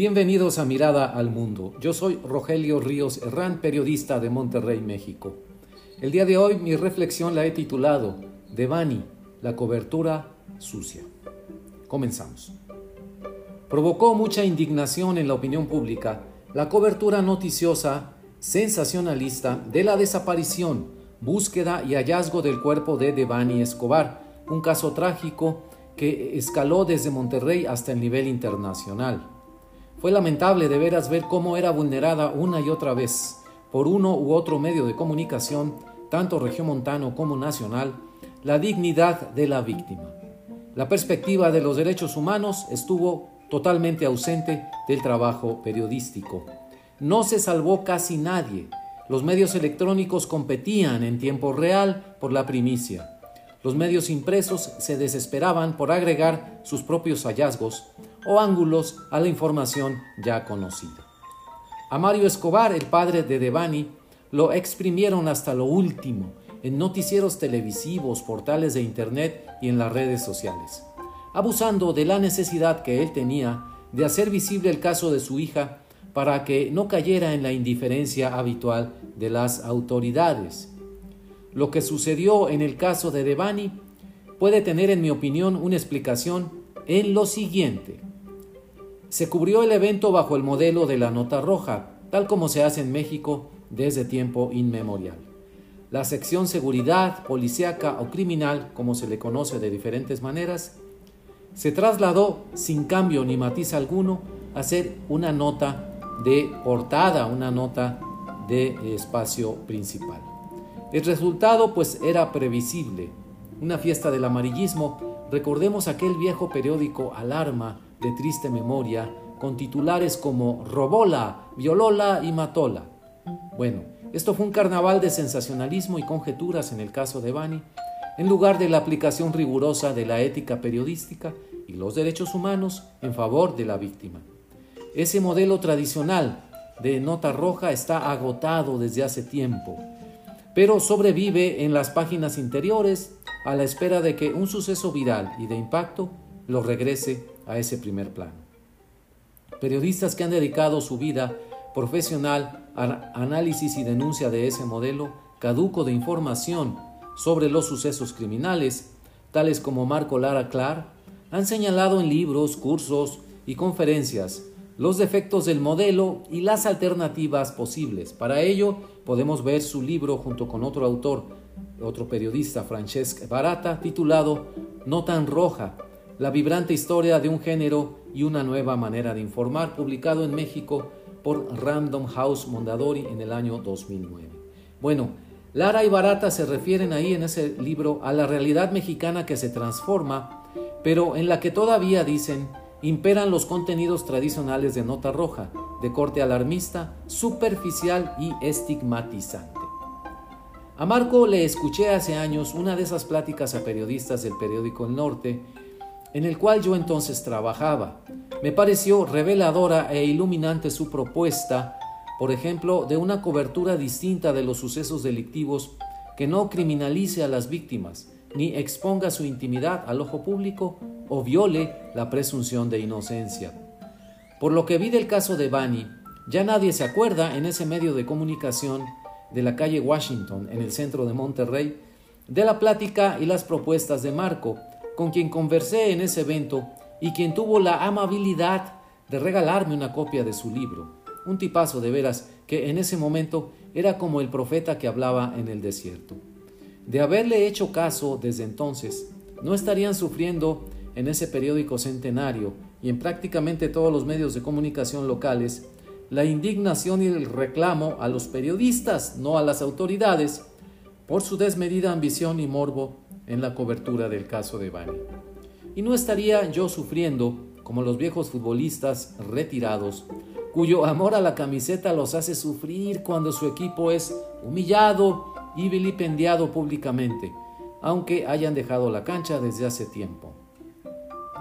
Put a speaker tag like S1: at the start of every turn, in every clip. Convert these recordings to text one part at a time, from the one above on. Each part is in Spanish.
S1: Bienvenidos a Mirada al Mundo. Yo soy Rogelio Ríos Herrán, periodista de Monterrey, México. El día de hoy mi reflexión la he titulado Devani, la cobertura sucia. Comenzamos. Provocó mucha indignación en la opinión pública la cobertura noticiosa sensacionalista de la desaparición, búsqueda y hallazgo del cuerpo de Devani Escobar, un caso trágico que escaló desde Monterrey hasta el nivel internacional. Fue lamentable de veras ver cómo era vulnerada una y otra vez por uno u otro medio de comunicación, tanto regiomontano como nacional, la dignidad de la víctima. La perspectiva de los derechos humanos estuvo totalmente ausente del trabajo periodístico. No se salvó casi nadie. Los medios electrónicos competían en tiempo real por la primicia. Los medios impresos se desesperaban por agregar sus propios hallazgos o ángulos a la información ya conocida. A Mario Escobar, el padre de Devani, lo exprimieron hasta lo último en noticieros televisivos, portales de Internet y en las redes sociales, abusando de la necesidad que él tenía de hacer visible el caso de su hija para que no cayera en la indiferencia habitual de las autoridades lo que sucedió en el caso de Devani puede tener, en mi opinión, una explicación en lo siguiente. Se cubrió el evento bajo el modelo de la nota roja, tal como se hace en México desde tiempo inmemorial. La sección seguridad, policíaca o criminal, como se le conoce de diferentes maneras, se trasladó sin cambio ni matiz alguno a ser una nota de portada, una nota de espacio principal. El resultado pues era previsible. Una fiesta del amarillismo, recordemos aquel viejo periódico Alarma de triste memoria, con titulares como Robola, Violola y Matola. Bueno, esto fue un carnaval de sensacionalismo y conjeturas en el caso de Bani, en lugar de la aplicación rigurosa de la ética periodística y los derechos humanos en favor de la víctima. Ese modelo tradicional de nota roja está agotado desde hace tiempo pero sobrevive en las páginas interiores a la espera de que un suceso viral y de impacto lo regrese a ese primer plano. Periodistas que han dedicado su vida profesional al análisis y denuncia de ese modelo caduco de información sobre los sucesos criminales, tales como Marco Lara Clar, han señalado en libros, cursos y conferencias los defectos del modelo y las alternativas posibles. Para ello podemos ver su libro junto con otro autor, otro periodista, Francesc Barata, titulado No tan roja, la vibrante historia de un género y una nueva manera de informar, publicado en México por Random House Mondadori en el año 2009. Bueno, Lara y Barata se refieren ahí en ese libro a la realidad mexicana que se transforma, pero en la que todavía dicen imperan los contenidos tradicionales de nota roja, de corte alarmista, superficial y estigmatizante. A Marco le escuché hace años una de esas pláticas a periodistas del periódico El Norte, en el cual yo entonces trabajaba. Me pareció reveladora e iluminante su propuesta, por ejemplo, de una cobertura distinta de los sucesos delictivos que no criminalice a las víctimas, ni exponga su intimidad al ojo público o viole la presunción de inocencia. Por lo que vi del caso de Bani, ya nadie se acuerda en ese medio de comunicación de la calle Washington, en el centro de Monterrey, de la plática y las propuestas de Marco, con quien conversé en ese evento y quien tuvo la amabilidad de regalarme una copia de su libro. Un tipazo de veras que en ese momento era como el profeta que hablaba en el desierto. De haberle hecho caso desde entonces, no estarían sufriendo en ese periódico centenario y en prácticamente todos los medios de comunicación locales la indignación y el reclamo a los periodistas, no a las autoridades, por su desmedida ambición y morbo en la cobertura del caso de Bani. Y no estaría yo sufriendo como los viejos futbolistas retirados, cuyo amor a la camiseta los hace sufrir cuando su equipo es humillado y vilipendiado públicamente, aunque hayan dejado la cancha desde hace tiempo.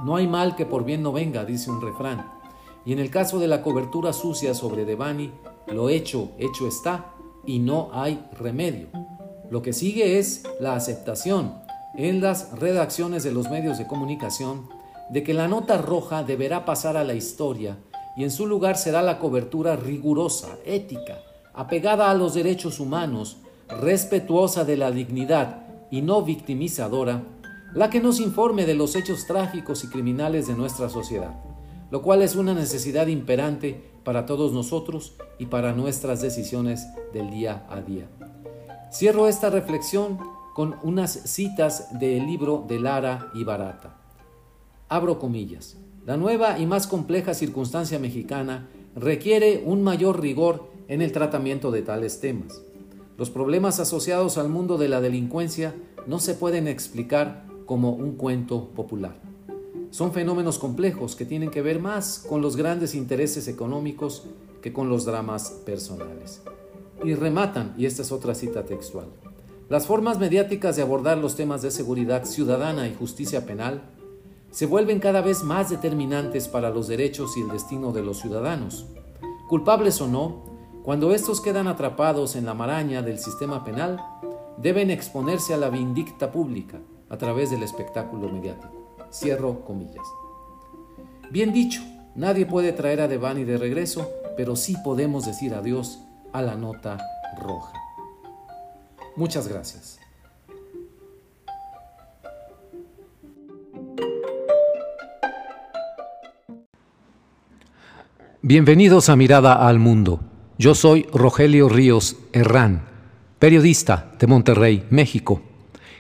S1: No hay mal que por bien no venga, dice un refrán. Y en el caso de la cobertura sucia sobre Devani, lo hecho, hecho está y no hay remedio. Lo que sigue es la aceptación en las redacciones de los medios de comunicación de que la nota roja deberá pasar a la historia y en su lugar será la cobertura rigurosa, ética, apegada a los derechos humanos, respetuosa de la dignidad y no victimizadora, la que nos informe de los hechos trágicos y criminales de nuestra sociedad, lo cual es una necesidad imperante para todos nosotros y para nuestras decisiones del día a día. Cierro esta reflexión con unas citas del libro de Lara y Barata. Abro comillas. La nueva y más compleja circunstancia mexicana requiere un mayor rigor en el tratamiento de tales temas. Los problemas asociados al mundo de la delincuencia no se pueden explicar como un cuento popular. Son fenómenos complejos que tienen que ver más con los grandes intereses económicos que con los dramas personales. Y rematan, y esta es otra cita textual, las formas mediáticas de abordar los temas de seguridad ciudadana y justicia penal se vuelven cada vez más determinantes para los derechos y el destino de los ciudadanos. Culpables o no, cuando estos quedan atrapados en la maraña del sistema penal, deben exponerse a la vindicta pública a través del espectáculo mediático. Cierro comillas. Bien dicho, nadie puede traer a Devani de regreso, pero sí podemos decir adiós a la nota roja. Muchas gracias. Bienvenidos a Mirada al Mundo. Yo soy Rogelio Ríos Herrán, periodista de Monterrey, México.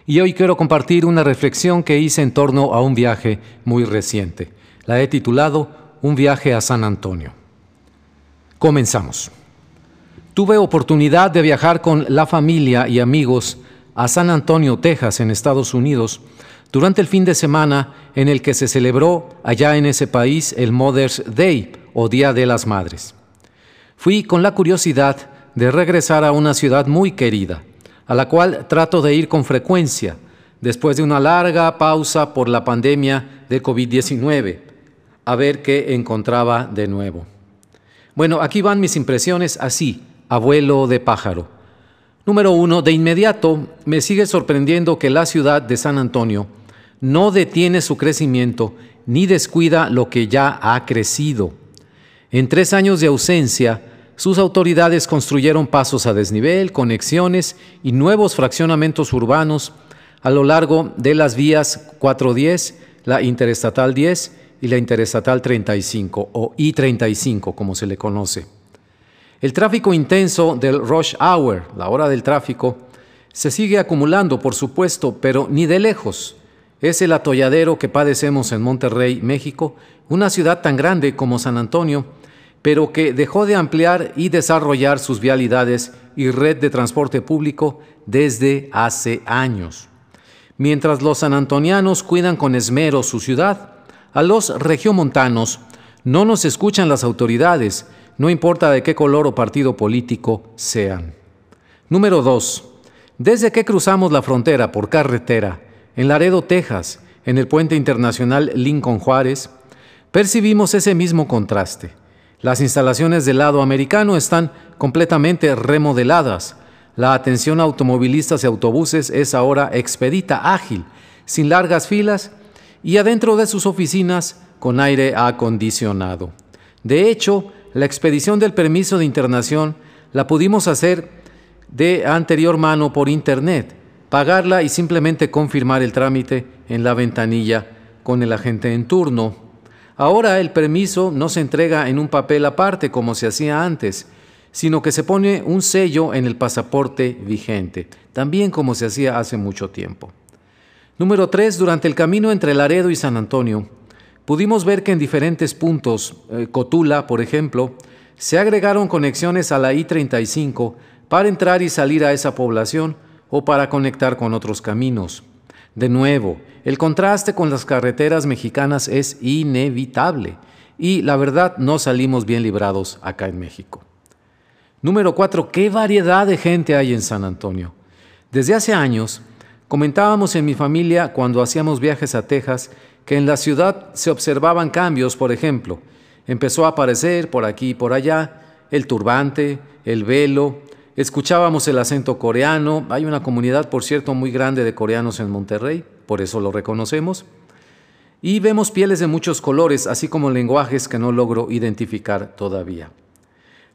S1: Y hoy quiero compartir una reflexión que hice en torno a un viaje muy reciente. La he titulado Un viaje a San Antonio. Comenzamos. Tuve oportunidad de viajar con la familia y amigos a San Antonio, Texas, en Estados Unidos, durante el fin de semana en el que se celebró allá en ese país el Mother's Day, o Día de las Madres. Fui con la curiosidad de regresar a una ciudad muy querida, a la cual trato de ir con frecuencia, después de una larga pausa por la pandemia de COVID-19, a ver qué encontraba de nuevo. Bueno, aquí van mis impresiones así, abuelo de pájaro. Número uno, de inmediato me sigue sorprendiendo que la ciudad de San Antonio no detiene su crecimiento ni descuida lo que ya ha crecido. En tres años de ausencia, sus autoridades construyeron pasos a desnivel, conexiones y nuevos fraccionamientos urbanos a lo largo de las vías 410, la Interestatal 10 y la Interestatal 35 o I-35 como se le conoce. El tráfico intenso del rush hour, la hora del tráfico, se sigue acumulando, por supuesto, pero ni de lejos. Es el atolladero que padecemos en Monterrey, México, una ciudad tan grande como San Antonio, pero que dejó de ampliar y desarrollar sus vialidades y red de transporte público desde hace años. Mientras los sanantonianos cuidan con esmero su ciudad, a los regiomontanos no nos escuchan las autoridades, no importa de qué color o partido político sean. Número 2. Desde que cruzamos la frontera por carretera, en Laredo, Texas, en el puente internacional Lincoln Juárez, percibimos ese mismo contraste. Las instalaciones del lado americano están completamente remodeladas. La atención a automovilistas y autobuses es ahora expedita, ágil, sin largas filas y adentro de sus oficinas con aire acondicionado. De hecho, la expedición del permiso de internación la pudimos hacer de anterior mano por internet, pagarla y simplemente confirmar el trámite en la ventanilla con el agente en turno. Ahora el permiso no se entrega en un papel aparte como se hacía antes, sino que se pone un sello en el pasaporte vigente, también como se hacía hace mucho tiempo. Número 3. Durante el camino entre Laredo y San Antonio, pudimos ver que en diferentes puntos, eh, Cotula, por ejemplo, se agregaron conexiones a la I-35 para entrar y salir a esa población o para conectar con otros caminos. De nuevo, el contraste con las carreteras mexicanas es inevitable y la verdad no salimos bien librados acá en México. Número 4. ¿Qué variedad de gente hay en San Antonio? Desde hace años, comentábamos en mi familia cuando hacíamos viajes a Texas que en la ciudad se observaban cambios, por ejemplo, empezó a aparecer por aquí y por allá el turbante, el velo, escuchábamos el acento coreano, hay una comunidad, por cierto, muy grande de coreanos en Monterrey, por eso lo reconocemos, Y vemos pieles de muchos colores, así como lenguajes que no logro identificar todavía.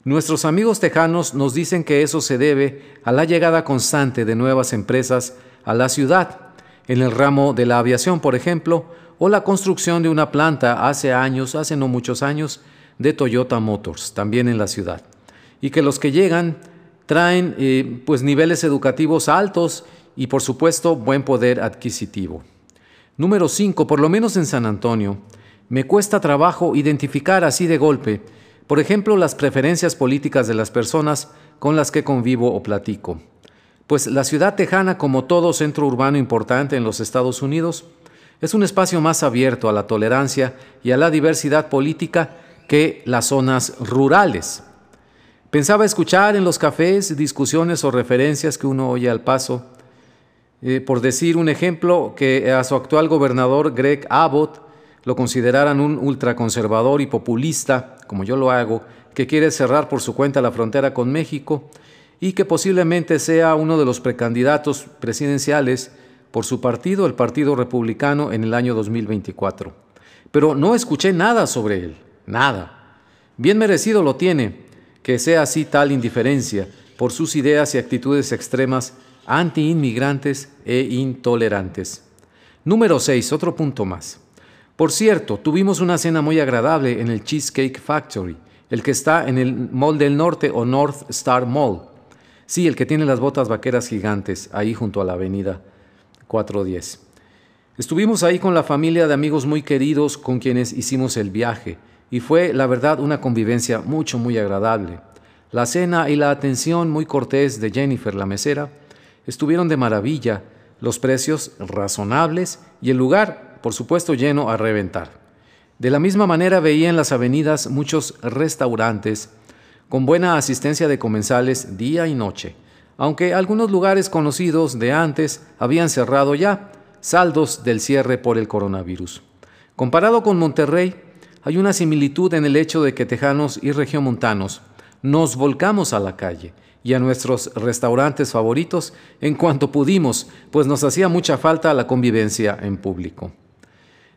S1: Nuestros amigos tejanos nos dicen que eso se debe a la llegada constante de nuevas empresas a la ciudad, en el ramo de la aviación, por ejemplo, o la construcción de una planta hace años, hace no muchos años, de Toyota Motors, también en la ciudad. Y que los que llegan traen eh, pues niveles educativos altos y por supuesto buen poder adquisitivo. Número 5, por lo menos en San Antonio, me cuesta trabajo identificar así de golpe, por ejemplo, las preferencias políticas de las personas con las que convivo o platico. Pues la ciudad tejana, como todo centro urbano importante en los Estados Unidos, es un espacio más abierto a la tolerancia y a la diversidad política que las zonas rurales. Pensaba escuchar en los cafés discusiones o referencias que uno oye al paso. Eh, por decir un ejemplo, que a su actual gobernador Greg Abbott lo consideraran un ultraconservador y populista, como yo lo hago, que quiere cerrar por su cuenta la frontera con México y que posiblemente sea uno de los precandidatos presidenciales por su partido, el Partido Republicano, en el año 2024. Pero no escuché nada sobre él, nada. Bien merecido lo tiene, que sea así tal indiferencia por sus ideas y actitudes extremas anti-inmigrantes e intolerantes. Número 6, otro punto más. Por cierto, tuvimos una cena muy agradable en el Cheesecake Factory, el que está en el Mall del Norte o North Star Mall. Sí, el que tiene las botas vaqueras gigantes, ahí junto a la avenida 410. Estuvimos ahí con la familia de amigos muy queridos con quienes hicimos el viaje y fue, la verdad, una convivencia mucho, muy agradable. La cena y la atención muy cortés de Jennifer, la mesera, estuvieron de maravilla, los precios razonables y el lugar, por supuesto, lleno a reventar. De la misma manera veía en las avenidas muchos restaurantes con buena asistencia de comensales día y noche, aunque algunos lugares conocidos de antes habían cerrado ya, saldos del cierre por el coronavirus. Comparado con Monterrey, hay una similitud en el hecho de que tejanos y regiomontanos nos volcamos a la calle y a nuestros restaurantes favoritos en cuanto pudimos, pues nos hacía mucha falta la convivencia en público.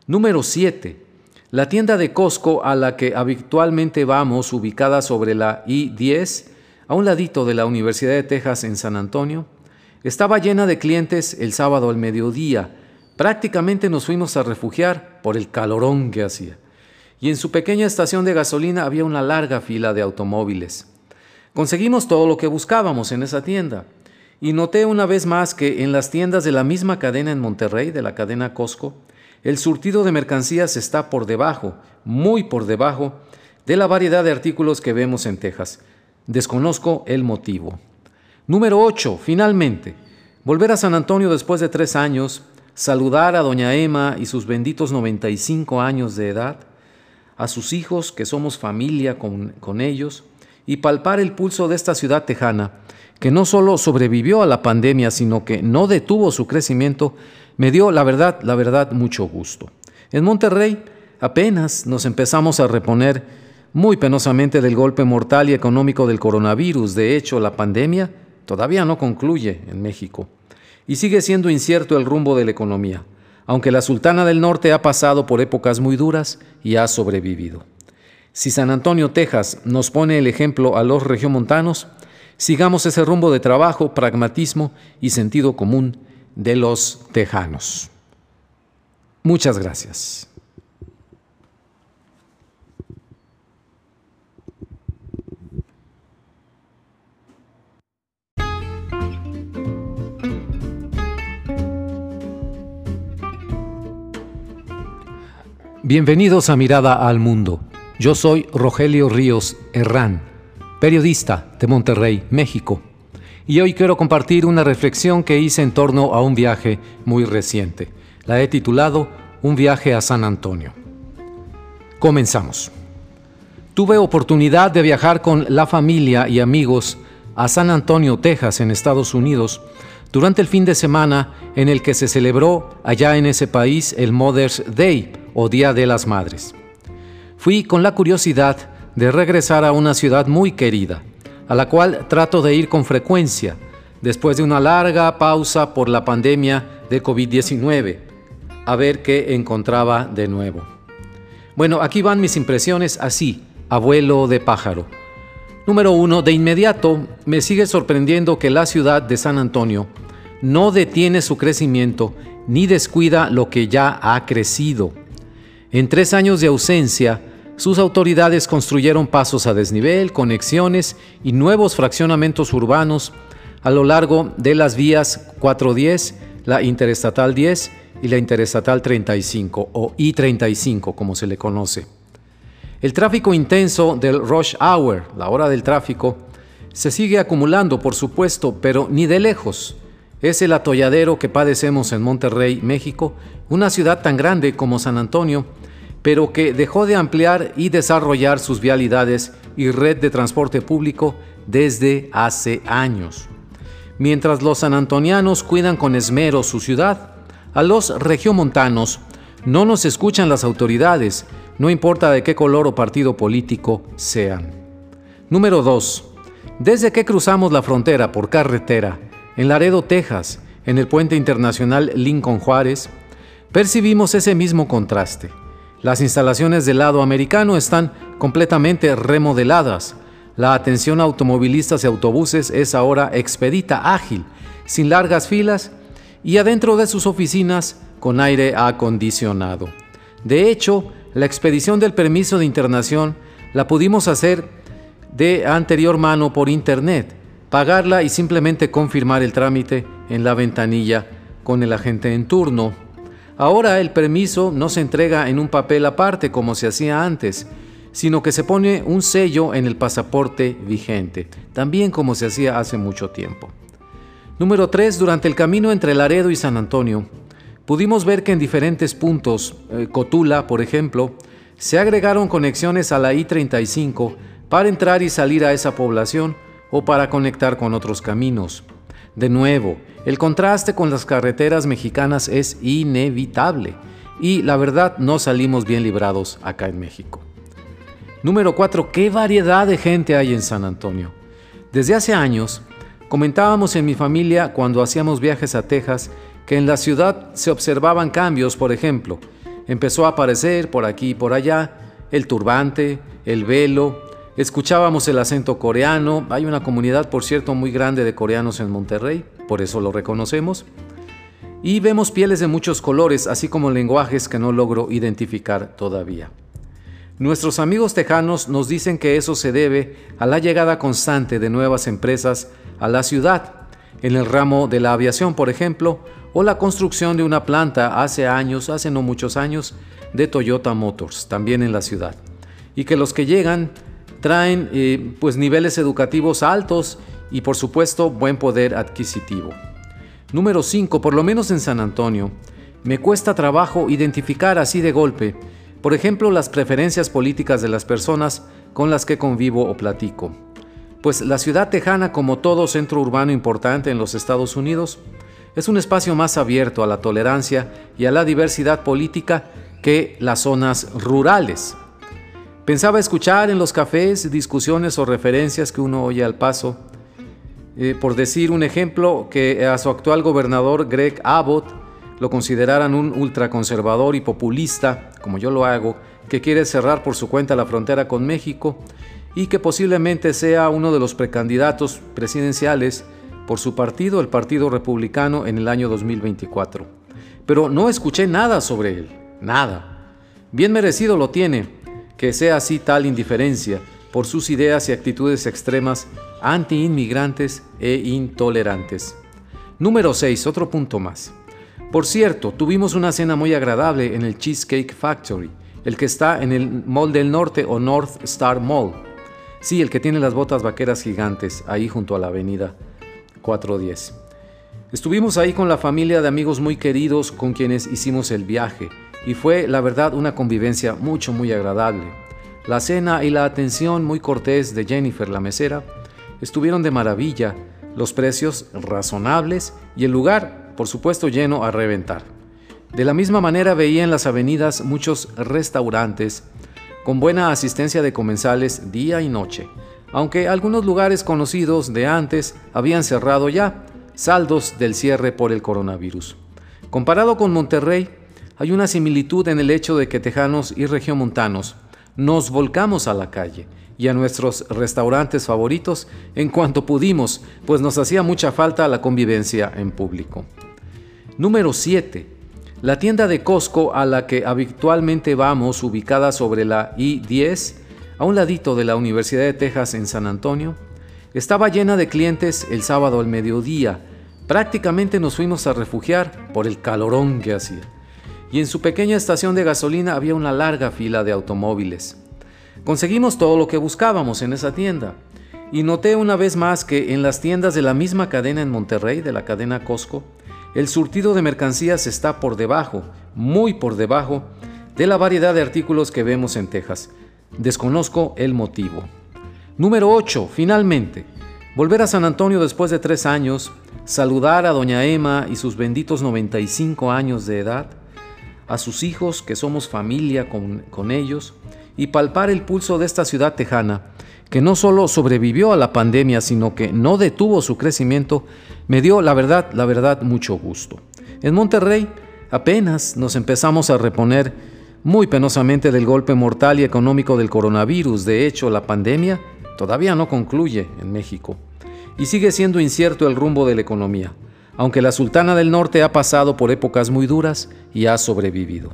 S1: Número 7. La tienda de Costco a la que habitualmente vamos, ubicada sobre la I-10, a un ladito de la Universidad de Texas en San Antonio, estaba llena de clientes el sábado al mediodía. Prácticamente nos fuimos a refugiar por el calorón que hacía. Y en su pequeña estación de gasolina había una larga fila de automóviles. Conseguimos todo lo que buscábamos en esa tienda. Y noté una vez más que en las tiendas de la misma cadena en Monterrey, de la cadena Costco, el surtido de mercancías está por debajo, muy por debajo, de la variedad de artículos que vemos en Texas. Desconozco el motivo. Número 8. Finalmente, volver a San Antonio después de tres años, saludar a doña Emma y sus benditos 95 años de edad, a sus hijos, que somos familia con, con ellos, y palpar el pulso de esta ciudad tejana, que no solo sobrevivió a la pandemia, sino que no detuvo su crecimiento, me dio, la verdad, la verdad, mucho gusto. En Monterrey apenas nos empezamos a reponer muy penosamente del golpe mortal y económico del coronavirus. De hecho, la pandemia todavía no concluye en México y sigue siendo incierto el rumbo de la economía, aunque la Sultana del Norte ha pasado por épocas muy duras y ha sobrevivido. Si San Antonio, Texas, nos pone el ejemplo a los regiomontanos, sigamos ese rumbo de trabajo, pragmatismo y sentido común de los tejanos. Muchas gracias. Bienvenidos a Mirada al Mundo. Yo soy Rogelio Ríos Herrán, periodista de Monterrey, México y hoy quiero compartir una reflexión que hice en torno a un viaje muy reciente. La he titulado Un viaje a San Antonio. Comenzamos. Tuve oportunidad de viajar con la familia y amigos a San Antonio, Texas, en Estados Unidos, durante el fin de semana en el que se celebró allá en ese país el Mother's Day Día de las Madres. Fui con la curiosidad de regresar a una ciudad muy querida, a la cual trato de ir con frecuencia, después de una larga pausa por la pandemia de COVID-19. a ver qué encontraba de nuevo. Bueno, aquí van mis impresiones así, abuelo de pájaro. Número uno, de inmediato me sigue sorprendiendo que la ciudad de San Antonio no detiene su crecimiento ni descuida lo que ya ha crecido. En tres años de ausencia, sus autoridades construyeron pasos a desnivel, conexiones y nuevos fraccionamientos urbanos a lo largo de las vías 410, la Interestatal 10 y la Interestatal 35 o I-35 como se le conoce. El tráfico intenso del rush hour, la hora del tráfico, se sigue acumulando por supuesto, pero ni de lejos. Es el atolladero que padecemos en Monterrey, México, una ciudad tan grande como San Antonio, pero que dejó de ampliar y desarrollar sus vialidades y red de transporte público desde hace años. Mientras los sanantonianos cuidan con esmero su ciudad, a los regiomontanos no nos escuchan las autoridades, no importa de qué color o partido político sean. Número 2. Desde que cruzamos la frontera por carretera, en Laredo, Texas, en el puente internacional Lincoln Juárez, percibimos ese mismo contraste. Las instalaciones del lado americano están completamente remodeladas. La atención a automovilistas y autobuses es ahora expedita, ágil, sin largas filas y adentro de sus oficinas con aire acondicionado. De hecho, la expedición del permiso de internación la pudimos hacer de anterior mano por internet, pagarla y simplemente confirmar el trámite en la ventanilla con el agente en turno. Ahora el permiso no se entrega en un papel aparte como se hacía antes, sino que se pone un sello en el pasaporte vigente, también como se hacía hace mucho tiempo. Número 3. Durante el camino entre Laredo y San Antonio, pudimos ver que en diferentes puntos, eh, Cotula, por ejemplo, se agregaron conexiones a la I-35 para entrar y salir a esa población o para conectar con otros caminos. De nuevo, el contraste con las carreteras mexicanas es inevitable y la verdad no salimos bien librados acá en México. Número 4. ¿Qué variedad de gente hay en San Antonio? Desde hace años, comentábamos en mi familia cuando hacíamos viajes a Texas que en la ciudad se observaban cambios, por ejemplo, empezó a aparecer por aquí y por allá el turbante, el velo, escuchábamos el acento coreano, hay una comunidad, por cierto, muy grande de coreanos en Monterrey, por eso lo reconocemos, y vemos pieles de muchos colores, así como lenguajes que no logro identificar todavía. Nuestros amigos tejanos nos dicen que eso se debe a la llegada constante de nuevas empresas a la ciudad, en el ramo de la aviación, por ejemplo, o la construcción de una planta hace años, hace no muchos años, de Toyota Motors, también en la ciudad. Y que los que llegan traen eh, pues niveles educativos altos y por supuesto buen poder adquisitivo. Número 5. Por lo menos en San Antonio, me cuesta trabajo identificar así de golpe, por ejemplo, las preferencias políticas de las personas con las que convivo o platico. Pues la ciudad tejana, como todo centro urbano importante en los Estados Unidos, es un espacio más abierto a la tolerancia y a la diversidad política que las zonas rurales. Pensaba escuchar en los cafés discusiones o referencias que uno oye al paso. Eh, por decir un ejemplo, que a su actual gobernador Greg Abbott lo consideraran un ultraconservador y populista, como yo lo hago, que quiere cerrar por su cuenta la frontera con México y que posiblemente sea uno de los precandidatos presidenciales por su partido, el Partido Republicano, en el año 2024. Pero no escuché nada sobre él, nada. Bien merecido lo tiene, que sea así tal indiferencia por sus ideas y actitudes extremas anti-inmigrantes e intolerantes. Número 6. Otro punto más. Por cierto, tuvimos una cena muy agradable en el Cheesecake Factory, el que está en el Mall del Norte o North Star Mall. Sí, el que tiene las botas vaqueras gigantes, ahí junto a la avenida 410. Estuvimos ahí con la familia de amigos muy queridos con quienes hicimos el viaje y fue la verdad una convivencia mucho muy agradable. La cena y la atención muy cortés de Jennifer la mesera estuvieron de maravilla, los precios razonables y el lugar por supuesto lleno a reventar. De la misma manera veía en las avenidas muchos restaurantes con buena asistencia de comensales día y noche aunque algunos lugares conocidos de antes habían cerrado ya, saldos del cierre por el coronavirus. Comparado con Monterrey, hay una similitud en el hecho de que tejanos y regiomontanos nos volcamos a la calle y a nuestros restaurantes favoritos en cuanto pudimos, pues nos hacía mucha falta la convivencia en público. Número 7. La tienda de Costco a la que habitualmente vamos, ubicada sobre la I-10, a un ladito de la Universidad de Texas en San Antonio, estaba llena de clientes el sábado al mediodía. Prácticamente nos fuimos a refugiar por el calorón que hacía. Y en su pequeña estación de gasolina había una larga fila de automóviles. Conseguimos todo lo que buscábamos en esa tienda. Y noté una vez más que en las tiendas de la misma cadena en Monterrey, de la cadena Costco, el surtido de mercancías está por debajo, muy por debajo, de la variedad de artículos que vemos en Texas. Desconozco el motivo. Número 8. Finalmente, volver a San Antonio después de tres años, saludar a doña Emma y sus benditos 95 años de edad, a sus hijos, que somos familia con, con ellos, y palpar el pulso de esta ciudad tejana, que no solo sobrevivió a la pandemia, sino que no detuvo su crecimiento, me dio, la verdad, la verdad, mucho gusto. En Monterrey apenas nos empezamos a reponer muy penosamente del golpe mortal y económico del coronavirus. De hecho, la pandemia todavía no concluye en México y sigue siendo incierto el rumbo de la economía, aunque la Sultana del Norte ha pasado por épocas muy duras y ha sobrevivido.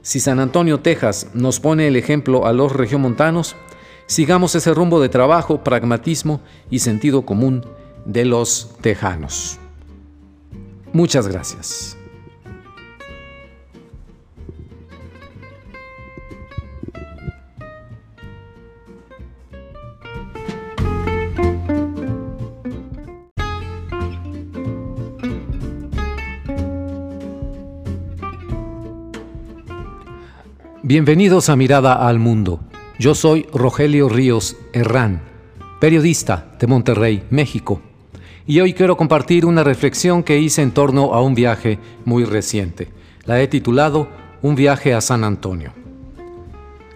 S1: Si San Antonio, Texas, nos pone el ejemplo a los regiomontanos, sigamos ese rumbo de trabajo, pragmatismo y sentido común de los tejanos. Muchas gracias. Bienvenidos a Mirada al Mundo. Yo soy Rogelio Ríos Herrán, periodista de Monterrey, México, y hoy quiero compartir una reflexión que hice en torno a un viaje muy reciente. La he titulado Un viaje a San Antonio.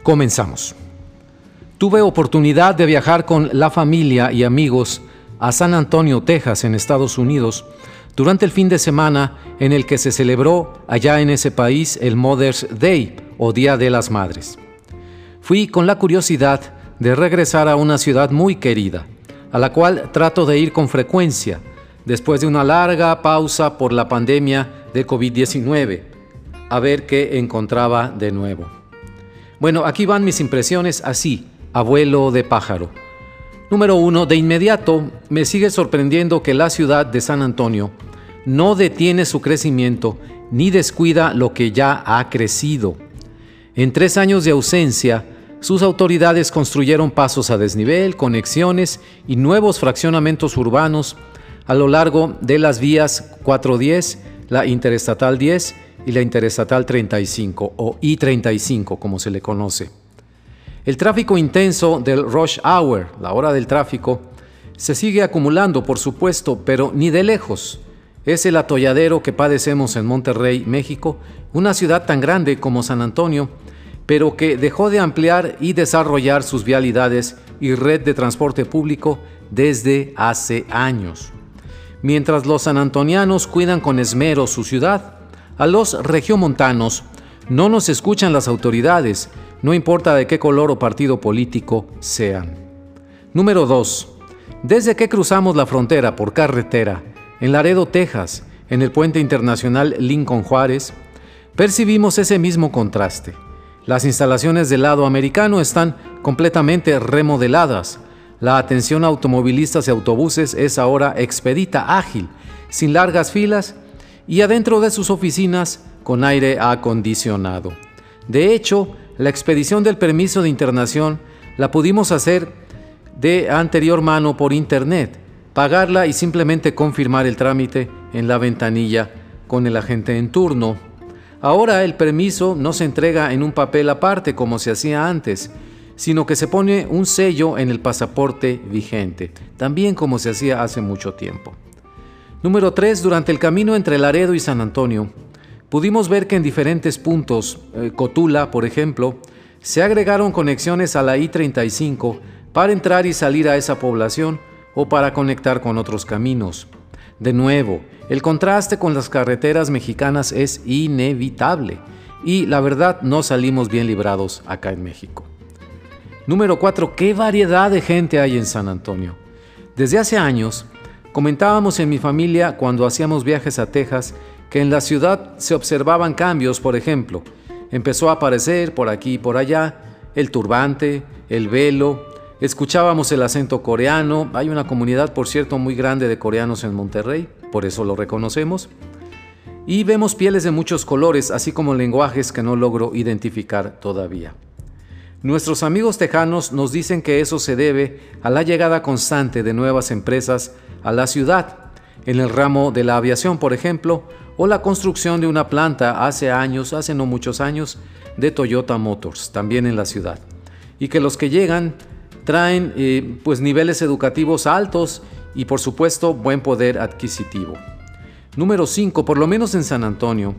S1: Comenzamos. Tuve oportunidad de viajar con la familia y amigos a San Antonio, Texas, en Estados Unidos, durante el fin de semana en el que se celebró allá en ese país el Mother's Day, o Día de las Madres. Fui con la curiosidad de regresar a una ciudad muy querida, a la cual trato de ir con frecuencia, después de una larga pausa por la pandemia de COVID-19, a ver qué encontraba de nuevo. Bueno, aquí van mis impresiones así, abuelo de pájaro. Número uno, de inmediato me sigue sorprendiendo que la ciudad de San Antonio no detiene su crecimiento ni descuida lo que ya ha crecido. En tres años de ausencia, sus autoridades construyeron pasos a desnivel, conexiones y nuevos fraccionamientos urbanos a lo largo de las vías 410, la Interestatal 10 y la Interestatal 35 o I-35 como se le conoce. El tráfico intenso del rush hour, la hora del tráfico, se sigue acumulando por supuesto, pero ni de lejos. Es el atolladero que padecemos en Monterrey, México, una ciudad tan grande como San Antonio, pero que dejó de ampliar y desarrollar sus vialidades y red de transporte público desde hace años. Mientras los sanantonianos cuidan con esmero su ciudad, a los regiomontanos no nos escuchan las autoridades, no importa de qué color o partido político sean. Número 2. Desde que cruzamos la frontera por carretera, en Laredo, Texas, en el puente internacional Lincoln Juárez, percibimos ese mismo contraste. Las instalaciones del lado americano están completamente remodeladas. La atención a automovilistas y autobuses es ahora expedita, ágil, sin largas filas y adentro de sus oficinas con aire acondicionado. De hecho, la expedición del permiso de internación la pudimos hacer de anterior mano por internet, pagarla y simplemente confirmar el trámite en la ventanilla con el agente en turno. Ahora el permiso no se entrega en un papel aparte como se hacía antes, sino que se pone un sello en el pasaporte vigente, también como se hacía hace mucho tiempo. Número 3. Durante el camino entre Laredo y San Antonio, pudimos ver que en diferentes puntos, eh, Cotula, por ejemplo, se agregaron conexiones a la I-35 para entrar y salir a esa población o para conectar con otros caminos. De nuevo, el contraste con las carreteras mexicanas es inevitable y la verdad no salimos bien librados acá en México. Número 4. ¿Qué variedad de gente hay en San Antonio? Desde hace años, comentábamos en mi familia cuando hacíamos viajes a Texas que en la ciudad se observaban cambios, por ejemplo, empezó a aparecer por aquí y por allá el turbante, el velo, escuchábamos el acento coreano, hay una comunidad por cierto muy grande de coreanos en Monterrey, por eso lo reconocemos, y vemos pieles de muchos colores, así como lenguajes que no logro identificar todavía. Nuestros amigos tejanos nos dicen que eso se debe a la llegada constante de nuevas empresas a la ciudad, en el ramo de la aviación, por ejemplo, o la construcción de una planta hace años, hace no muchos años, de Toyota Motors, también en la ciudad. Y que los que llegan traen eh, pues niveles educativos altos y por supuesto buen poder adquisitivo. Número 5. Por lo menos en San Antonio,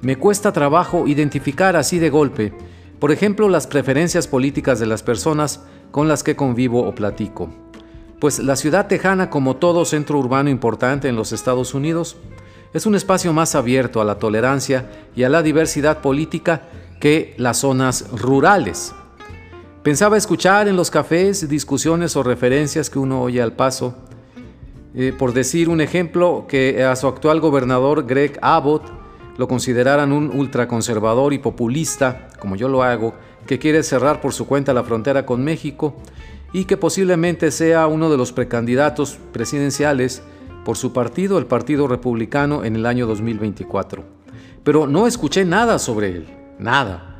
S1: me cuesta trabajo identificar así de golpe, por ejemplo, las preferencias políticas de las personas con las que convivo o platico. Pues la ciudad tejana, como todo centro urbano importante en los Estados Unidos, es un espacio más abierto a la tolerancia y a la diversidad política que las zonas rurales. Pensaba escuchar en los cafés discusiones o referencias que uno oye al paso. Eh, por decir un ejemplo, que a su actual gobernador Greg Abbott lo consideraran un ultraconservador y populista, como yo lo hago, que quiere cerrar por su cuenta la frontera con México y que posiblemente sea uno de los precandidatos presidenciales por su partido, el Partido Republicano, en el año 2024. Pero no escuché nada sobre él, nada.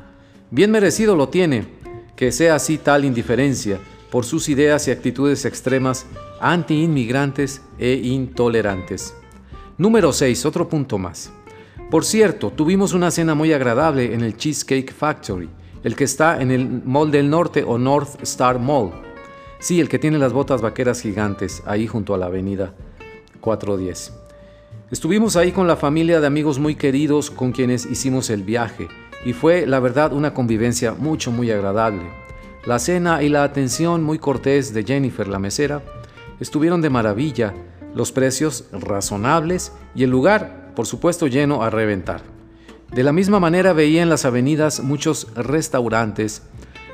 S1: Bien merecido lo tiene, que sea así tal indiferencia por sus ideas y actitudes extremas anti-inmigrantes e intolerantes. Número 6, otro punto más. Por cierto, tuvimos una cena muy agradable en el Cheesecake Factory, el que está en el Mall del Norte o North Star Mall. Sí, el que tiene las botas vaqueras gigantes, ahí junto a la avenida 410. Estuvimos ahí con la familia de amigos muy queridos con quienes hicimos el viaje y fue la verdad una convivencia mucho muy agradable. La cena y la atención muy cortés de Jennifer la mesera estuvieron de maravilla, los precios razonables y el lugar por supuesto lleno a reventar. De la misma manera veía en las avenidas muchos restaurantes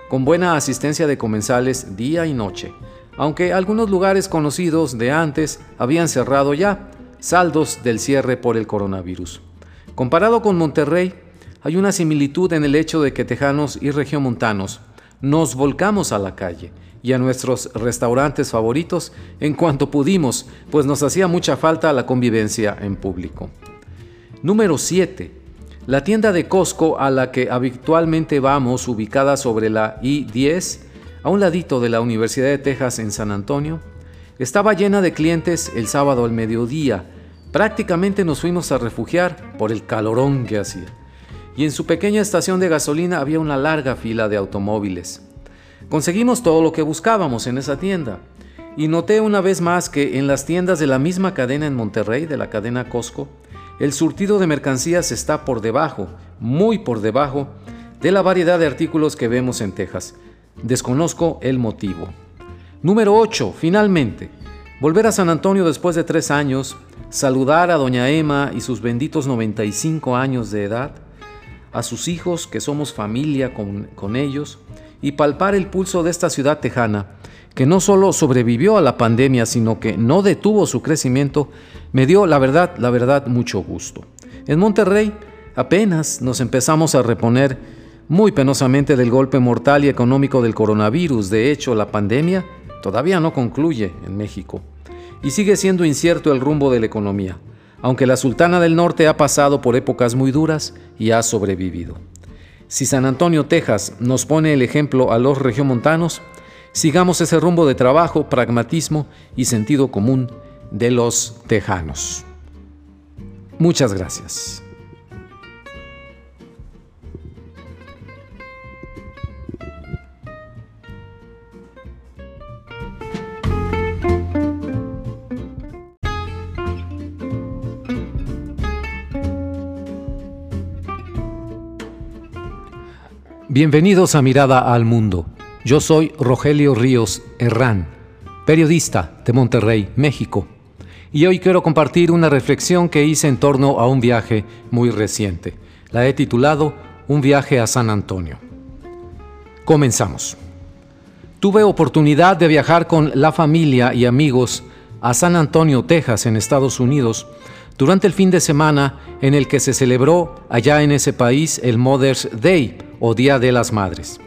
S1: con buena asistencia de comensales día y noche aunque algunos lugares conocidos de antes habían cerrado ya, saldos del cierre por el coronavirus. Comparado con Monterrey, hay una similitud en el hecho de que tejanos y regiomontanos nos volcamos a la calle y a nuestros restaurantes favoritos en cuanto pudimos, pues nos hacía mucha falta la convivencia en público. Número 7. La tienda de Costco a la que habitualmente vamos, ubicada sobre la I-10, a un ladito de la Universidad de Texas en San Antonio, estaba llena de clientes el sábado al mediodía. Prácticamente nos fuimos a refugiar por el calorón que hacía. Y en su pequeña estación de gasolina había una larga fila de automóviles. Conseguimos todo lo que buscábamos en esa tienda. Y noté una vez más que en las tiendas de la misma cadena en Monterrey, de la cadena Costco, el surtido de mercancías está por debajo, muy por debajo, de la variedad de artículos que vemos en Texas. Desconozco el motivo. Número 8. Finalmente, volver a San Antonio después de tres años, saludar a doña Emma y sus benditos 95 años de edad, a sus hijos, que somos familia con, con ellos, y palpar el pulso de esta ciudad tejana, que no solo sobrevivió a la pandemia, sino que no detuvo su crecimiento, me dio, la verdad, la verdad, mucho gusto. En Monterrey apenas nos empezamos a reponer muy penosamente del golpe mortal y económico del coronavirus. De hecho, la pandemia todavía no concluye en México y sigue siendo incierto el rumbo de la economía, aunque la Sultana del Norte ha pasado por épocas muy duras y ha sobrevivido. Si San Antonio, Texas, nos pone el ejemplo a los regiomontanos, sigamos ese rumbo de trabajo, pragmatismo y sentido común de los tejanos. Muchas gracias. Bienvenidos a Mirada al Mundo. Yo soy Rogelio Ríos Herrán, periodista de Monterrey, México. y hoy quiero compartir una reflexión que hice en torno a un viaje muy reciente. La he titulado Un viaje a San Antonio. Comenzamos. Tuve oportunidad de viajar con la familia y amigos a San Antonio, Texas, en Estados Unidos, durante el fin de semana en el que se celebró allá en ese país el Mother's Day o Día de las Madres.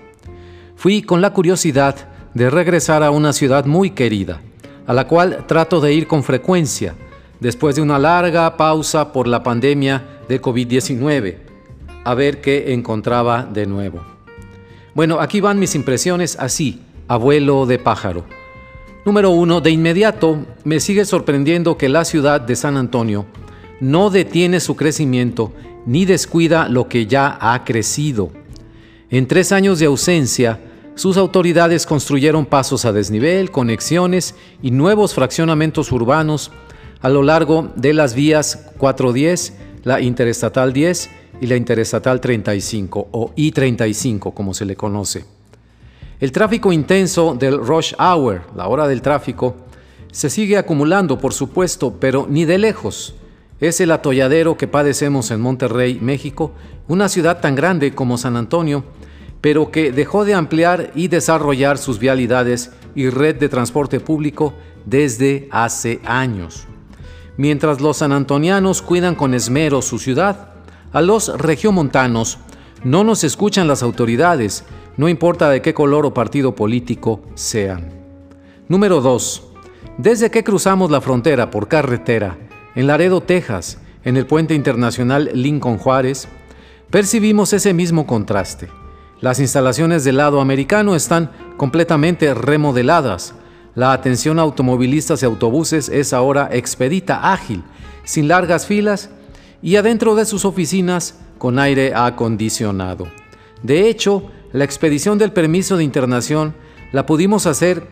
S1: Fui con la curiosidad de regresar a una ciudad muy querida, a la cual trato de ir con frecuencia, después de una larga pausa por la pandemia de COVID-19, a ver qué encontraba de nuevo. Bueno, aquí van mis impresiones así, abuelo de pájaro. Número uno, de inmediato me sigue sorprendiendo que la ciudad de San Antonio no detiene su crecimiento ni descuida lo que ya ha crecido. En tres años de ausencia, sus autoridades construyeron pasos a desnivel, conexiones y nuevos fraccionamientos urbanos a lo largo de las vías 410, la Interestatal 10 y la Interestatal 35 o I-35 como se le conoce. El tráfico intenso del rush hour, la hora del tráfico, se sigue acumulando por supuesto, pero ni de lejos. Es el atolladero que padecemos en Monterrey, México, una ciudad tan grande como San Antonio, pero que dejó de ampliar y desarrollar sus vialidades y red de transporte público desde hace años. Mientras los sanantonianos cuidan con esmero su ciudad, a los regiomontanos no nos escuchan las autoridades, no importa de qué color o partido político sean. Número 2. Desde que cruzamos la frontera por carretera, en Laredo, Texas, en el puente internacional Lincoln Juárez, percibimos ese mismo contraste. Las instalaciones del lado americano están completamente remodeladas. La atención a automovilistas y autobuses es ahora expedita, ágil, sin largas filas y adentro de sus oficinas con aire acondicionado. De hecho, la expedición del permiso de internación la pudimos hacer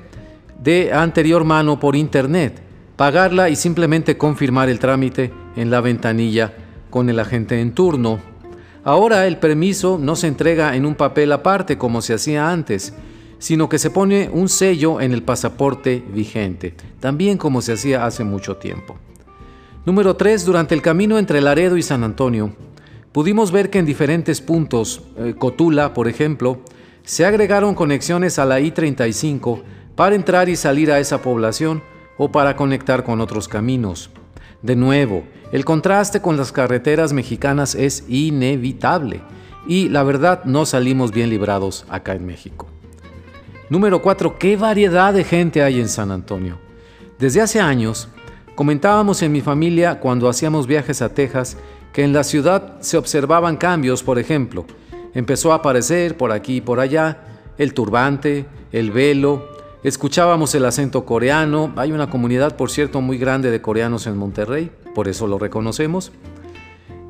S1: de anterior mano por internet, pagarla y simplemente confirmar el trámite en la ventanilla con el agente en turno Ahora el permiso no se entrega en un papel aparte como se hacía antes, sino que se pone un sello en el pasaporte vigente, también como se hacía hace mucho tiempo. Número 3. Durante el camino entre Laredo y San Antonio, pudimos ver que en diferentes puntos, eh, Cotula, por ejemplo, se agregaron conexiones a la I-35 para entrar y salir a esa población o para conectar con otros caminos. De nuevo, el contraste con las carreteras mexicanas es inevitable y la verdad no salimos bien librados acá en México. Número 4. ¿Qué variedad de gente hay en San Antonio? Desde hace años, comentábamos en mi familia cuando hacíamos viajes a Texas que en la ciudad se observaban cambios, por ejemplo, empezó a aparecer por aquí y por allá el turbante, el velo, Escuchábamos el acento coreano, hay una comunidad por cierto muy grande de coreanos en Monterrey, por eso lo reconocemos.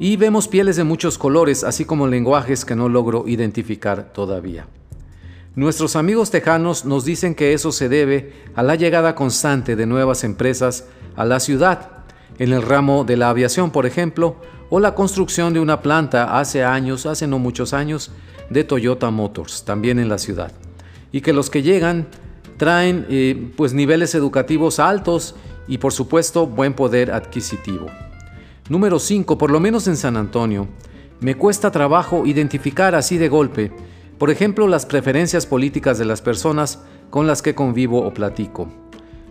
S1: Y vemos pieles de muchos colores, así como lenguajes que no logro identificar todavía. Nuestros amigos tejanos nos dicen que eso se debe a la llegada constante de nuevas empresas a la ciudad, en el ramo de la aviación, por ejemplo, o la construcción de una planta hace años, hace no muchos años, de Toyota Motors, también en la ciudad. Y que los que llegan traen eh, pues niveles educativos altos y por supuesto buen poder adquisitivo. Número 5. Por lo menos en San Antonio, me cuesta trabajo identificar así de golpe, por ejemplo, las preferencias políticas de las personas con las que convivo o platico.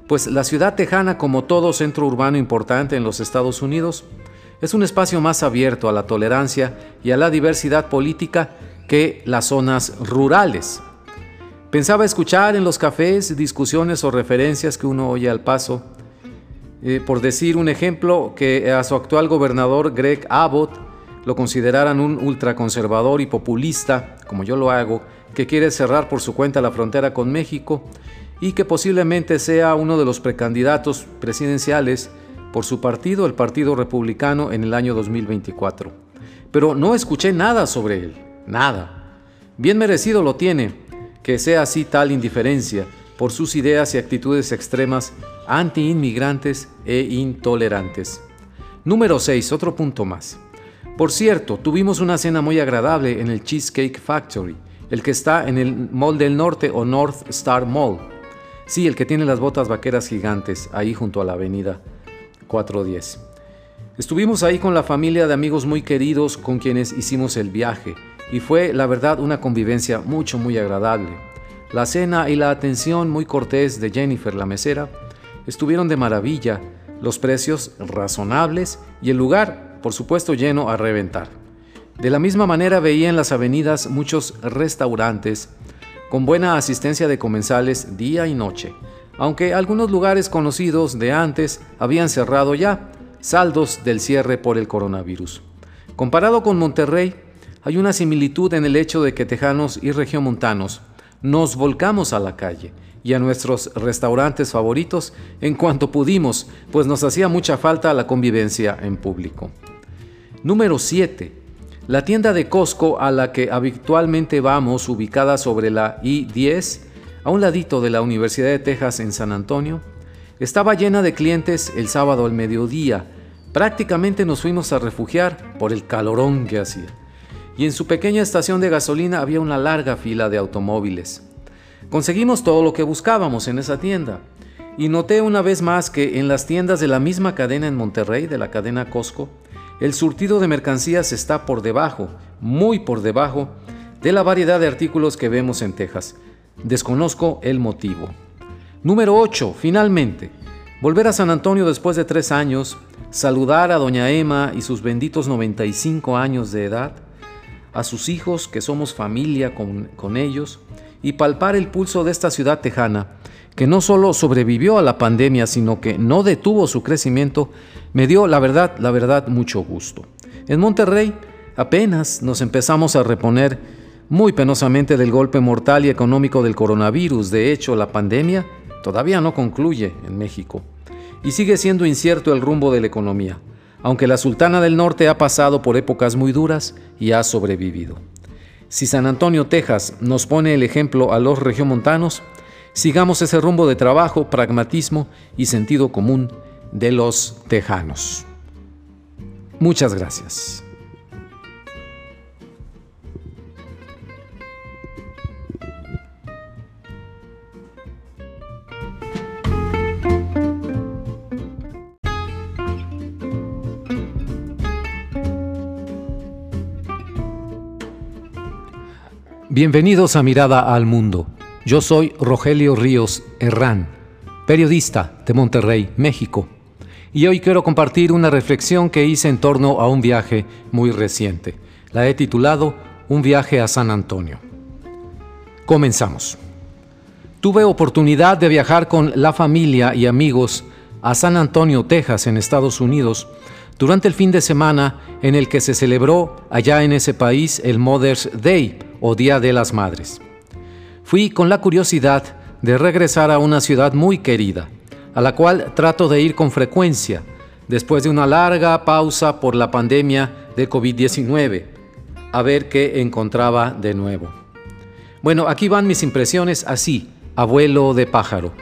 S1: Pues la ciudad tejana, como todo centro urbano importante en los Estados Unidos, es un espacio más abierto a la tolerancia y a la diversidad política que las zonas rurales. Pensaba escuchar en los cafés discusiones o referencias que uno oye al paso. Eh, por decir un ejemplo, que a su actual gobernador Greg Abbott lo consideraran un ultraconservador y populista, como yo lo hago, que quiere cerrar por su cuenta la frontera con México y que posiblemente sea uno de los precandidatos presidenciales por su partido, el Partido Republicano, en el año 2024. Pero no escuché nada sobre él, nada. Bien merecido lo tiene, que sea así tal indiferencia por sus ideas y actitudes extremas anti-inmigrantes e intolerantes. Número 6. Otro punto más. Por cierto, tuvimos una cena muy agradable en el Cheesecake Factory, el que está en el Mall del Norte o North Star Mall. Sí, el que tiene las botas vaqueras gigantes, ahí junto a la avenida 410. Estuvimos ahí con la familia de amigos muy queridos con quienes hicimos el viaje y fue la verdad una convivencia mucho muy agradable. La cena y la atención muy cortés de Jennifer la mesera estuvieron de maravilla, los precios razonables y el lugar, por supuesto, lleno a reventar. De la misma manera veía en las avenidas muchos restaurantes con buena asistencia de comensales día y noche, aunque algunos lugares conocidos de antes habían cerrado ya, saldos del cierre por el coronavirus. Comparado con Monterrey, hay una similitud en el hecho de que tejanos y regiomontanos nos volcamos a la calle y a nuestros restaurantes favoritos en cuanto pudimos, pues nos hacía mucha falta la convivencia en público. Número 7. La tienda de Costco a la que habitualmente vamos, ubicada sobre la I-10, a un ladito de la Universidad de Texas en San Antonio, estaba llena de clientes el sábado al mediodía. Prácticamente nos fuimos a refugiar por el calorón que hacía. Y en su pequeña estación de gasolina había una larga fila de automóviles. Conseguimos todo lo que buscábamos en esa tienda. Y noté una vez más que en las tiendas de la misma cadena en Monterrey, de la cadena Costco, el surtido de mercancías está por debajo, muy por debajo, de la variedad de artículos que vemos en Texas. Desconozco el motivo. Número 8. Finalmente, volver a San Antonio después de tres años, saludar a doña Emma y sus benditos 95 años de edad, a sus hijos, que somos familia con, con ellos, y palpar el pulso de esta ciudad tejana, que no solo sobrevivió a la pandemia, sino que no detuvo su crecimiento, me dio, la verdad, la verdad, mucho gusto. En Monterrey apenas nos empezamos a reponer muy penosamente del golpe mortal y económico del coronavirus. De hecho, la pandemia todavía no concluye en México y sigue siendo incierto el rumbo de la economía, aunque la Sultana del Norte ha pasado por épocas muy duras y ha sobrevivido. Si San Antonio, Texas, nos pone el ejemplo a los regiomontanos, sigamos ese rumbo de trabajo, pragmatismo y sentido común de los tejanos. Muchas gracias. Bienvenidos a Mirada al Mundo. Yo soy Rogelio Ríos Herrán, periodista de Monterrey, México, y hoy quiero compartir una reflexión que hice en torno a un viaje muy reciente. La he titulado Un viaje a San Antonio. Comenzamos. Tuve oportunidad de viajar con la familia y amigos a San Antonio, Texas, en Estados Unidos, durante el fin de semana en el que se celebró allá en ese país el Mother's Day, o Día de las Madres. Fui con la curiosidad de regresar a una ciudad muy querida, a la cual trato de ir con frecuencia, después de una larga pausa por la pandemia de COVID-19, a ver qué encontraba de nuevo. Bueno, aquí van mis impresiones así, abuelo de pájaro.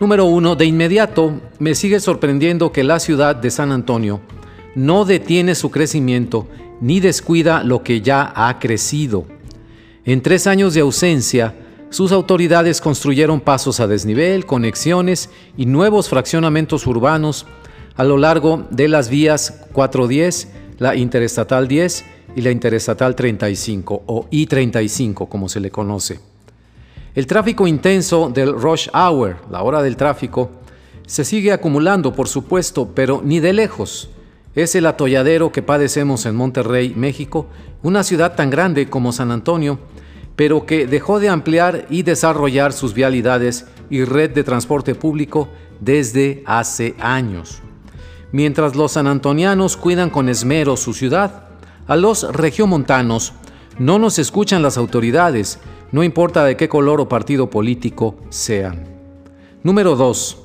S1: Número uno, de inmediato me sigue sorprendiendo que la ciudad de San Antonio no detiene su crecimiento ni descuida lo que ya ha crecido. En tres años de ausencia, sus autoridades construyeron pasos a desnivel, conexiones y nuevos fraccionamientos urbanos a lo largo de las vías 410, la Interestatal 10 y la Interestatal 35 o I-35 como se le conoce. El tráfico intenso del rush hour, la hora del tráfico, se sigue acumulando, por supuesto, pero ni de lejos. Es el atolladero que padecemos en Monterrey, México, una ciudad tan grande como San Antonio, pero que dejó de ampliar y desarrollar sus vialidades y red de transporte público desde hace años. Mientras los sanantonianos cuidan con esmero su ciudad, a los regiomontanos no nos escuchan las autoridades, no importa de qué color o partido político sean. Número 2.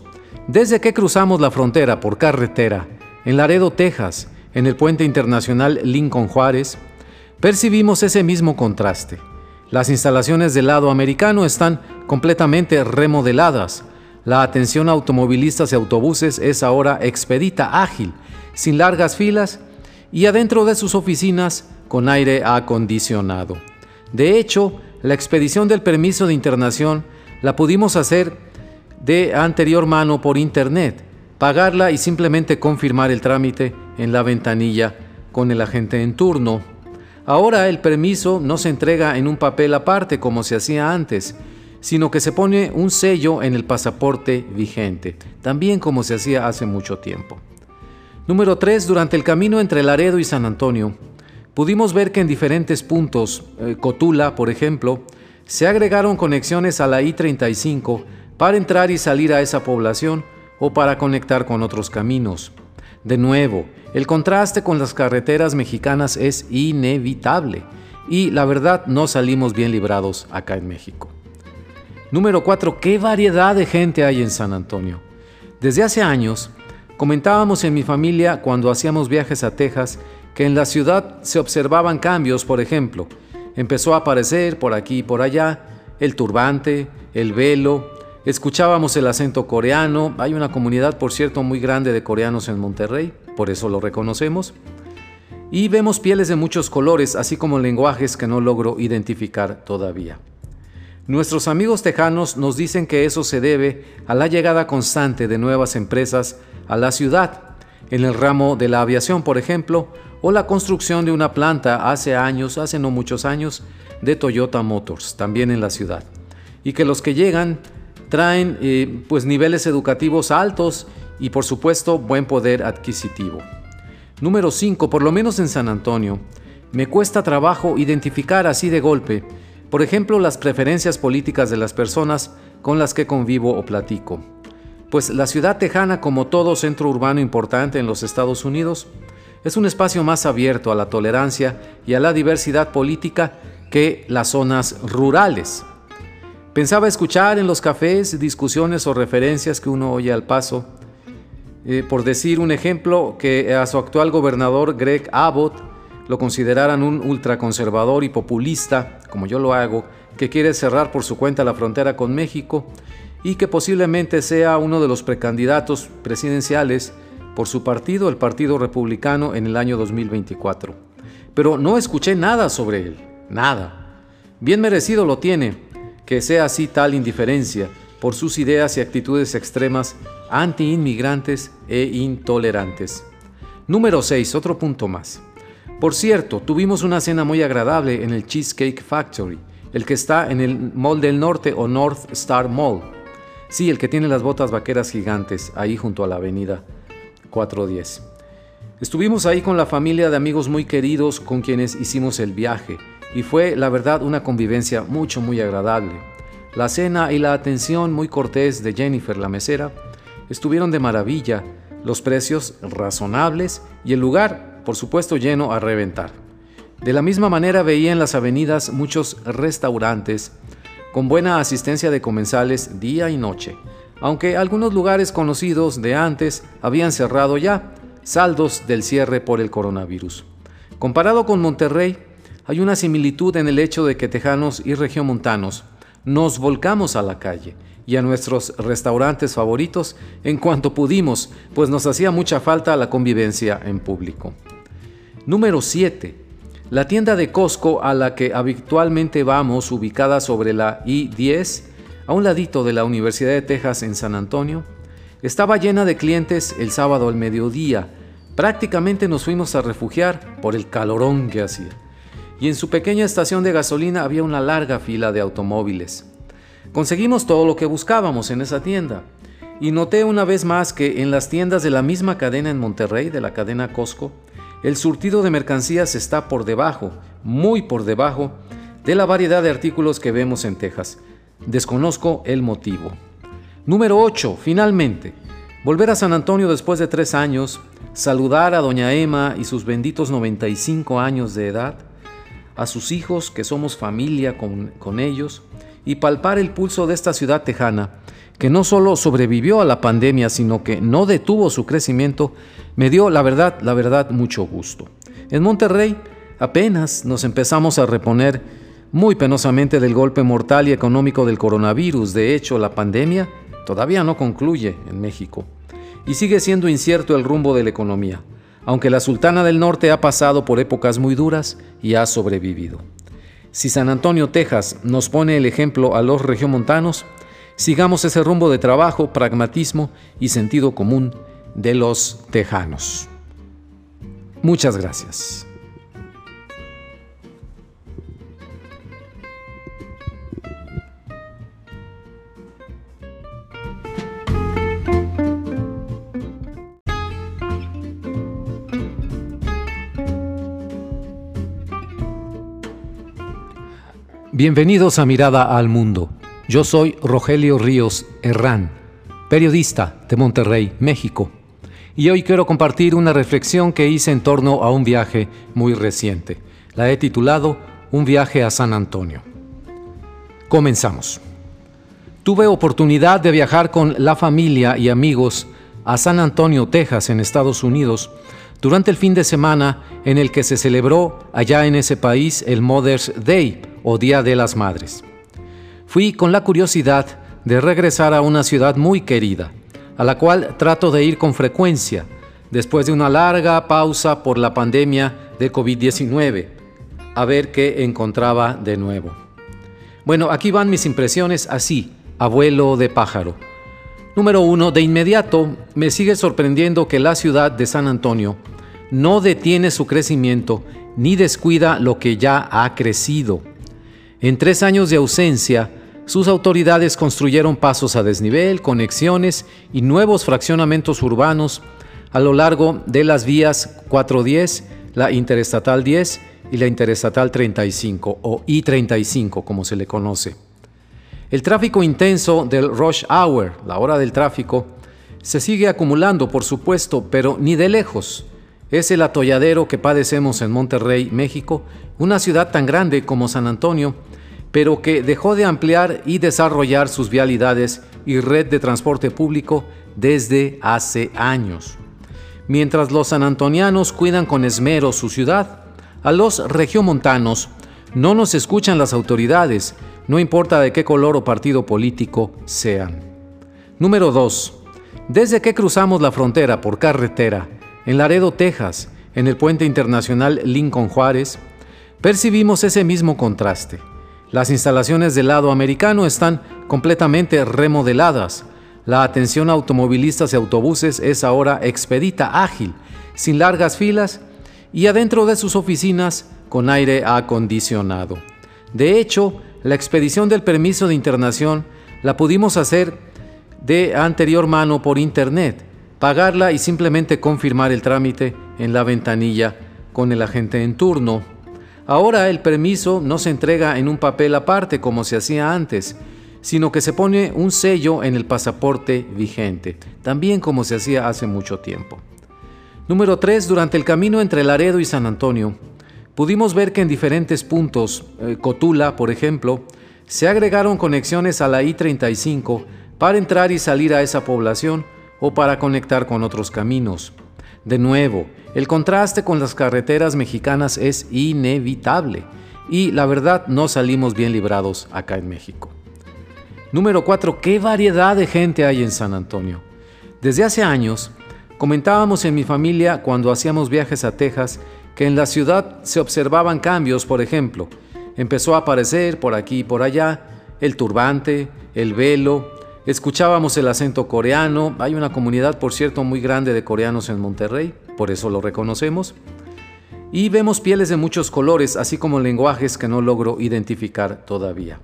S1: Desde que cruzamos la frontera por carretera, en Laredo, Texas, en el puente internacional Lincoln Juárez, percibimos ese mismo contraste. Las instalaciones del lado americano están completamente remodeladas. La atención a automovilistas y autobuses es ahora expedita, ágil, sin largas filas y adentro de sus oficinas con aire acondicionado. De hecho, la expedición del permiso de internación la pudimos hacer de anterior mano por internet. Pagarla y simplemente confirmar el trámite en la ventanilla con el agente en turno. Ahora el permiso no se entrega en un papel aparte como se hacía antes, sino que se pone un sello en el pasaporte vigente, también como se hacía hace mucho tiempo. Número 3. Durante el camino entre Laredo y San Antonio, pudimos ver que en diferentes puntos, eh, Cotula, por ejemplo, se agregaron conexiones a la I-35 para entrar y salir a esa población o para conectar con otros caminos. De nuevo, el contraste con las carreteras mexicanas es inevitable y la verdad no salimos bien librados acá en México. Número 4. ¿Qué variedad de gente hay en San Antonio? Desde hace años, comentábamos en mi familia cuando hacíamos viajes a Texas que en la ciudad se observaban cambios, por ejemplo, empezó a aparecer por aquí y por allá el turbante, el velo, Escuchábamos el acento coreano, hay una comunidad por cierto muy grande de coreanos en Monterrey, por eso lo reconocemos. Y vemos pieles de muchos colores, así como lenguajes que no logro identificar todavía. Nuestros amigos tejanos nos dicen que eso se debe a la llegada constante de nuevas empresas a la ciudad, en el ramo de la aviación, por ejemplo, o la construcción de una planta hace años, hace no muchos años, de Toyota Motors, también en la ciudad. Y que los que llegan traen eh, pues niveles educativos altos y por supuesto buen poder adquisitivo. Número 5. Por lo menos en San Antonio, me cuesta trabajo identificar así de golpe, por ejemplo, las preferencias políticas de las personas con las que convivo o platico. Pues la ciudad tejana, como todo centro urbano importante en los Estados Unidos, es un espacio más abierto a la tolerancia y a la diversidad política que las zonas rurales. Pensaba escuchar en los cafés discusiones o referencias que uno oye al paso. Eh, por decir un ejemplo, que a su actual gobernador Greg Abbott lo consideraran un ultraconservador y populista, como yo lo hago, que quiere cerrar por su cuenta la frontera con México y que posiblemente sea uno de los precandidatos presidenciales por su partido, el Partido Republicano, en el año 2024. Pero no escuché nada sobre él, nada. Bien merecido lo tiene, que sea así tal indiferencia por sus ideas y actitudes extremas anti-inmigrantes e intolerantes. Número 6. Otro punto más. Por cierto, tuvimos una cena muy agradable en el Cheesecake Factory, el que está en el Mall del Norte o North Star Mall. Sí, el que tiene las botas vaqueras gigantes, ahí junto a la avenida 410. Estuvimos ahí con la familia de amigos muy queridos con quienes hicimos el viaje y fue la verdad una convivencia mucho muy agradable. La cena y la atención muy cortés de Jennifer la mesera estuvieron de maravilla, los precios razonables y el lugar, por supuesto, lleno a reventar. De la misma manera veía en las avenidas muchos restaurantes con buena asistencia de comensales día y noche, aunque algunos lugares conocidos de antes habían cerrado ya, saldos del cierre por el coronavirus. Comparado con Monterrey, hay una similitud en el hecho de que tejanos y regiomontanos nos volcamos a la calle y a nuestros restaurantes favoritos en cuanto pudimos, pues nos hacía mucha falta la convivencia en público. Número 7. La tienda de Costco a la que habitualmente vamos, ubicada sobre la I-10, a un ladito de la Universidad de Texas en San Antonio, estaba llena de clientes el sábado al mediodía. Prácticamente nos fuimos a refugiar por el calorón que hacía y en su pequeña estación de gasolina había una larga fila de automóviles. Conseguimos todo lo que buscábamos en esa tienda y noté una vez más que en las tiendas de la misma cadena en Monterrey, de la cadena Costco, el surtido de mercancías está por debajo, muy por debajo, de la variedad de artículos que vemos en Texas. Desconozco el motivo. Número 8. Finalmente, volver a San Antonio después de tres años, saludar a doña Emma y sus benditos 95 años de edad, a sus hijos, que somos familia con, ellos, y palpar el pulso de esta ciudad tejana, que no solo sobrevivió a la pandemia, sino que no detuvo su crecimiento, me dio, la verdad, la verdad, mucho gusto. En Monterrey apenas nos empezamos a reponer muy penosamente del golpe mortal y económico del coronavirus. De hecho, la pandemia todavía no concluye en México y sigue siendo incierto el rumbo de la economía aunque la Sultana del Norte ha pasado por épocas muy duras y ha sobrevivido. Si San Antonio, Texas, nos pone el ejemplo a los regiomontanos, Sigamos ese rumbo de trabajo, pragmatismo y sentido común de los tejanos. Muchas gracias. Bienvenidos a Mirada al Mundo. Yo soy Rogelio Ríos Herrán, periodista de Monterrey, México, y hoy quiero compartir una reflexión que hice en torno a un viaje muy reciente. La he titulado Un viaje a San Antonio. Comenzamos. Tuve oportunidad de viajar con la familia y amigos a San Antonio, Texas, en Estados Unidos, durante el fin de semana en el que se celebró allá en ese país el Mother's Day o Día de las Madres. Fui con la curiosidad de regresar a una ciudad muy querida, a la cual trato de ir con frecuencia, después de una larga pausa por la pandemia de COVID-19, a ver qué encontraba de nuevo. Bueno, aquí van mis impresiones así, abuelo de pájaro. Número uno, de inmediato me sigue sorprendiendo que la ciudad de San Antonio no detiene su crecimiento ni descuida lo que ya ha crecido. En tres años de ausencia, sus autoridades construyeron pasos a desnivel, conexiones y nuevos fraccionamientos urbanos a lo largo de las vías 410, la Interestatal 10 y la Interestatal 35 o I-35 como se le conoce. El tráfico intenso del rush hour, la hora del tráfico, se sigue acumulando, por supuesto, pero ni de lejos. Es el atolladero que padecemos en Monterrey, México, una ciudad tan grande como San Antonio, pero que dejó de ampliar y desarrollar sus vialidades y red de transporte público desde hace años. Mientras los sanantonianos cuidan con esmero su ciudad, a los regiomontanos no nos escuchan las autoridades, no importa de qué color o partido político sean. Número 2. Desde que cruzamos la frontera por carretera, en Laredo, Texas, en el puente internacional Lincoln Juárez, percibimos ese mismo contraste. Las instalaciones del lado americano están completamente remodeladas. La atención a automovilistas y autobuses es ahora expedita, ágil, sin largas filas y adentro de sus oficinas con aire acondicionado. De hecho, la expedición del permiso de internación la pudimos hacer de anterior mano por internet, pagarla y simplemente confirmar el trámite en la ventanilla con el agente en turno. Ahora el permiso no se entrega en un papel aparte como se hacía antes, sino que se pone un sello en el pasaporte vigente, también como se hacía hace mucho tiempo. Número 3. Durante el camino entre Laredo y San Antonio, Pudimos ver que en diferentes puntos, eh, Cotula, por ejemplo, se agregaron conexiones a la I-35 para entrar y salir a esa población o para conectar con otros caminos. De nuevo, el contraste con las carreteras mexicanas es inevitable y la verdad no salimos bien librados acá en México. Número 4. ¿Qué variedad de gente hay en San Antonio? Desde hace años, comentábamos en mi familia cuando hacíamos viajes a Texas que en la ciudad se observaban cambios, por ejemplo, empezó a aparecer por aquí y por allá el turbante, el velo, escuchábamos el acento coreano, hay una comunidad, por cierto, muy grande de coreanos en Monterrey, por eso lo reconocemos, y vemos pieles de muchos colores, así como lenguajes que no logro identificar todavía.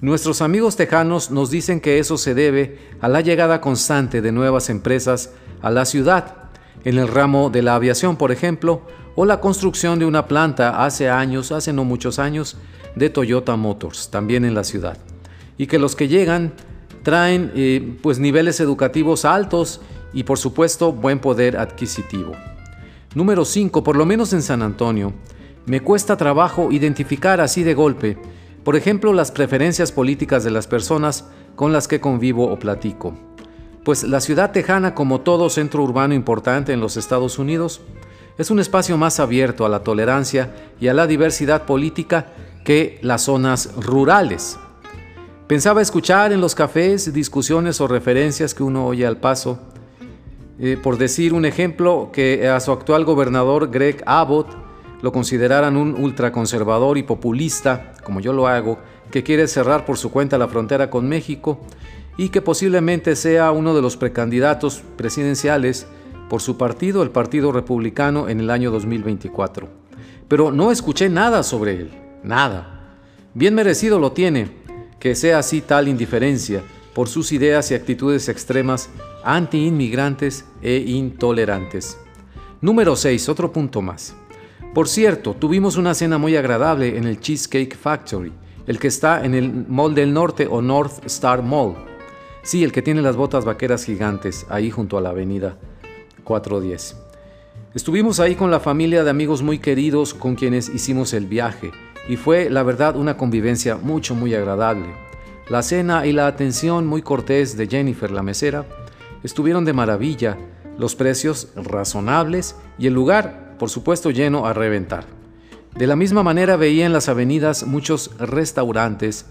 S1: Nuestros amigos tejanos nos dicen que eso se debe a la llegada constante de nuevas empresas a la ciudad, en el ramo de la aviación, por ejemplo, o la construcción de una planta hace años, hace no muchos años, de Toyota Motors, también en la ciudad. Y que los que llegan traen eh, pues niveles educativos altos y por supuesto buen poder adquisitivo. Número 5, por lo menos en San Antonio, me cuesta trabajo identificar así de golpe, por ejemplo, las preferencias políticas de las personas con las que convivo o platico. Pues la ciudad tejana, como todo centro urbano importante en los Estados Unidos, es un espacio más abierto a la tolerancia y a la diversidad política que las zonas rurales. Pensaba escuchar en los cafés discusiones o referencias que uno oye al paso. Eh, por decir un ejemplo, que a su actual gobernador Greg Abbott lo consideraran un ultraconservador y populista, como yo lo hago, que quiere cerrar por su cuenta la frontera con México, y que posiblemente sea uno de los precandidatos presidenciales por su partido, el Partido Republicano, en el año 2024. Pero no escuché nada sobre él, nada. Bien merecido lo tiene, que sea así tal indiferencia por sus ideas y actitudes extremas anti-inmigrantes e intolerantes. Número 6, otro punto más. Por cierto, tuvimos una cena muy agradable en el Cheesecake Factory, el que está en el Mall del Norte o North Star Mall. Sí, el que tiene las botas vaqueras gigantes, ahí junto a la avenida 410. Estuvimos ahí con la familia de amigos muy queridos con quienes hicimos el viaje y fue la verdad una convivencia mucho muy agradable. La cena y la atención muy cortés de Jennifer la mesera estuvieron de maravilla, los precios razonables y el lugar, por supuesto, lleno a reventar. De la misma manera veía en las avenidas muchos restaurantes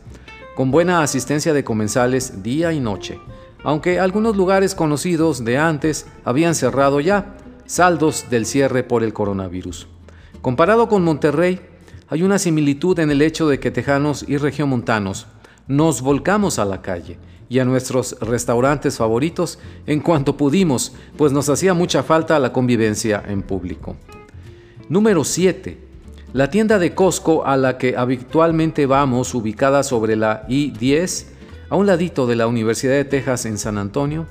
S1: con buena asistencia de comensales día y noche, aunque algunos lugares conocidos de antes habían cerrado ya, saldos del cierre por el coronavirus. Comparado con Monterrey, hay una similitud en el hecho de que tejanos y regiomontanos nos volcamos a la calle y a nuestros restaurantes favoritos en cuanto pudimos, pues nos hacía mucha falta la convivencia en público. Número 7. La tienda de Costco a la que habitualmente vamos, ubicada sobre la I-10, a un ladito de la Universidad de Texas en San Antonio,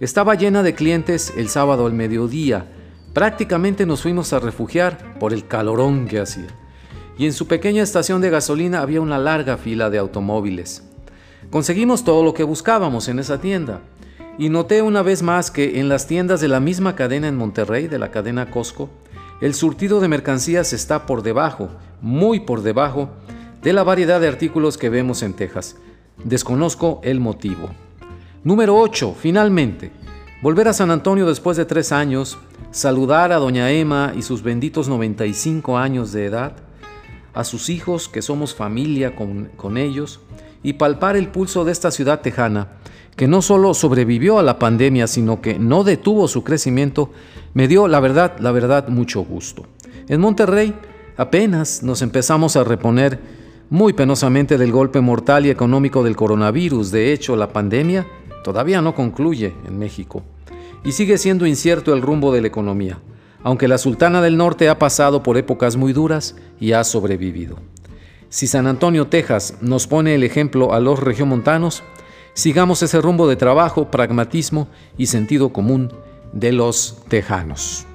S1: estaba llena de clientes el sábado al mediodía. Prácticamente nos fuimos a refugiar por el calorón que hacía. Y en su pequeña estación de gasolina había una larga fila de automóviles. Conseguimos todo lo que buscábamos en esa tienda. Y noté una vez más que en las tiendas de la misma cadena en Monterrey, de la cadena Costco, el surtido de mercancías está por debajo, muy por debajo, de la variedad de artículos que vemos en Texas. Desconozco el motivo. Número 8. Finalmente, volver a San Antonio después de tres años, saludar a doña Emma y sus benditos 95 años de edad, a sus hijos que somos familia con, con ellos, y palpar el pulso de esta ciudad tejana, que no solo sobrevivió a la pandemia, sino que no detuvo su crecimiento, me dio, la verdad, la verdad, mucho gusto. En Monterrey apenas nos empezamos a reponer muy penosamente del golpe mortal y económico del coronavirus. De hecho, la pandemia todavía no concluye en México y sigue siendo incierto el rumbo de la economía, aunque la Sultana del Norte ha pasado por épocas muy duras y ha sobrevivido. Si San Antonio, Texas, nos pone el ejemplo a los regiomontanos, sigamos ese rumbo de trabajo, pragmatismo y sentido común de los tejanos.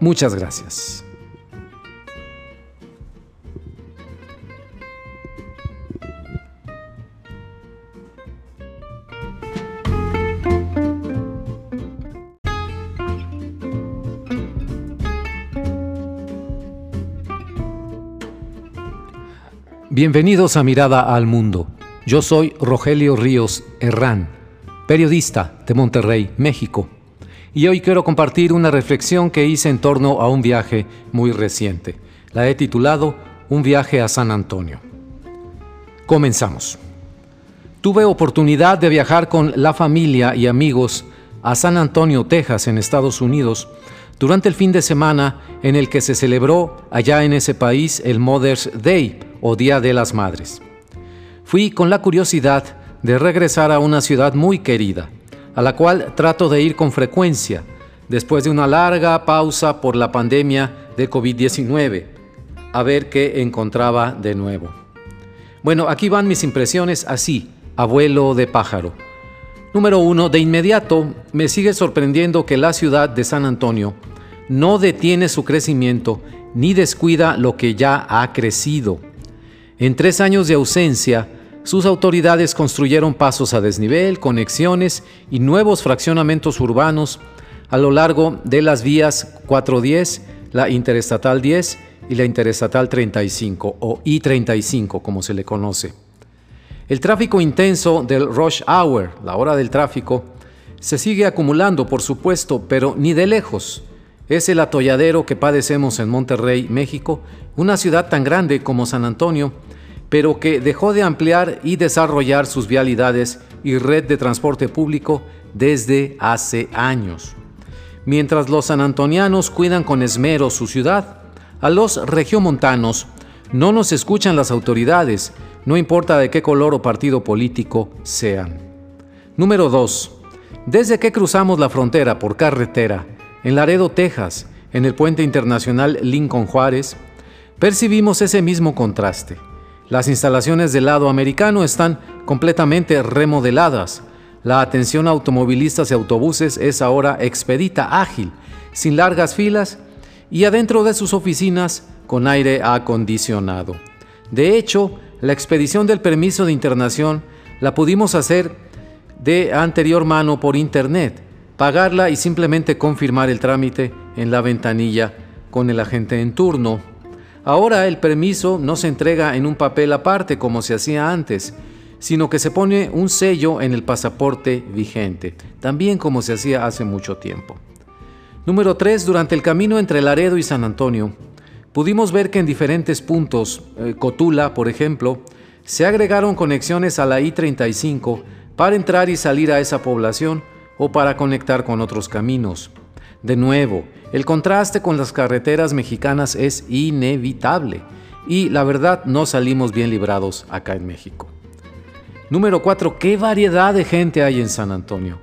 S1: Muchas gracias. Bienvenidos a Mirada al Mundo. Yo soy Rogelio Ríos Herrán, periodista de Monterrey, México. Y hoy quiero compartir una reflexión que hice en torno a un viaje muy reciente. La he titulado Un viaje a San Antonio. Comenzamos. Tuve oportunidad de viajar con la familia y amigos a San Antonio, Texas, en Estados Unidos, durante el fin de semana en el que se celebró allá en ese país el Mother's Day, o Día de las Madres. Fui con la curiosidad de regresar a una ciudad muy querida, a la cual trato de ir con frecuencia, después de una larga pausa por la pandemia de COVID-19, a ver qué encontraba de nuevo. Bueno, aquí van mis impresiones así, abuelo de pájaro. Número uno, de inmediato me sigue sorprendiendo que la ciudad de San Antonio no detiene su crecimiento ni descuida lo que ya ha crecido. En tres años de ausencia, sus autoridades construyeron pasos a desnivel, conexiones y nuevos fraccionamientos urbanos a lo largo de las vías 410, la Interestatal 10 y la Interestatal 35 o I-35 como se le conoce. El tráfico intenso del rush hour, la hora del tráfico, se sigue acumulando, por supuesto, pero ni de lejos. Es el atolladero que padecemos en Monterrey, México, una ciudad tan grande como San Antonio, pero que dejó de ampliar y desarrollar sus vialidades y red de transporte público desde hace años. Mientras los sanantonianos cuidan con esmero su ciudad, a los regiomontanos no nos escuchan las autoridades, no importa de qué color o partido político sean. Número 2. Desde que cruzamos la frontera por carretera, en Laredo, Texas, en el puente internacional Lincoln Juárez, percibimos ese mismo contraste. Las instalaciones del lado americano están completamente remodeladas. La atención a automovilistas y autobuses es ahora expedita, ágil, sin largas filas y adentro de sus oficinas con aire acondicionado. De hecho, la expedición del permiso de internación la pudimos hacer de anterior mano por internet, pagarla y simplemente confirmar el trámite en la ventanilla con el agente en turno. Ahora el permiso no se entrega en un papel aparte como se hacía antes, sino que se pone un sello en el pasaporte vigente, también como se hacía hace mucho tiempo. Número 3. Durante el camino entre Laredo y San Antonio, pudimos ver que en diferentes puntos, eh, Cotula, por ejemplo, se agregaron conexiones a la I-35 para entrar y salir a esa población o para conectar con otros caminos. De nuevo, el contraste con las carreteras mexicanas es inevitable y la verdad no salimos bien librados acá en México. Número 4. ¿Qué variedad de gente hay en San Antonio?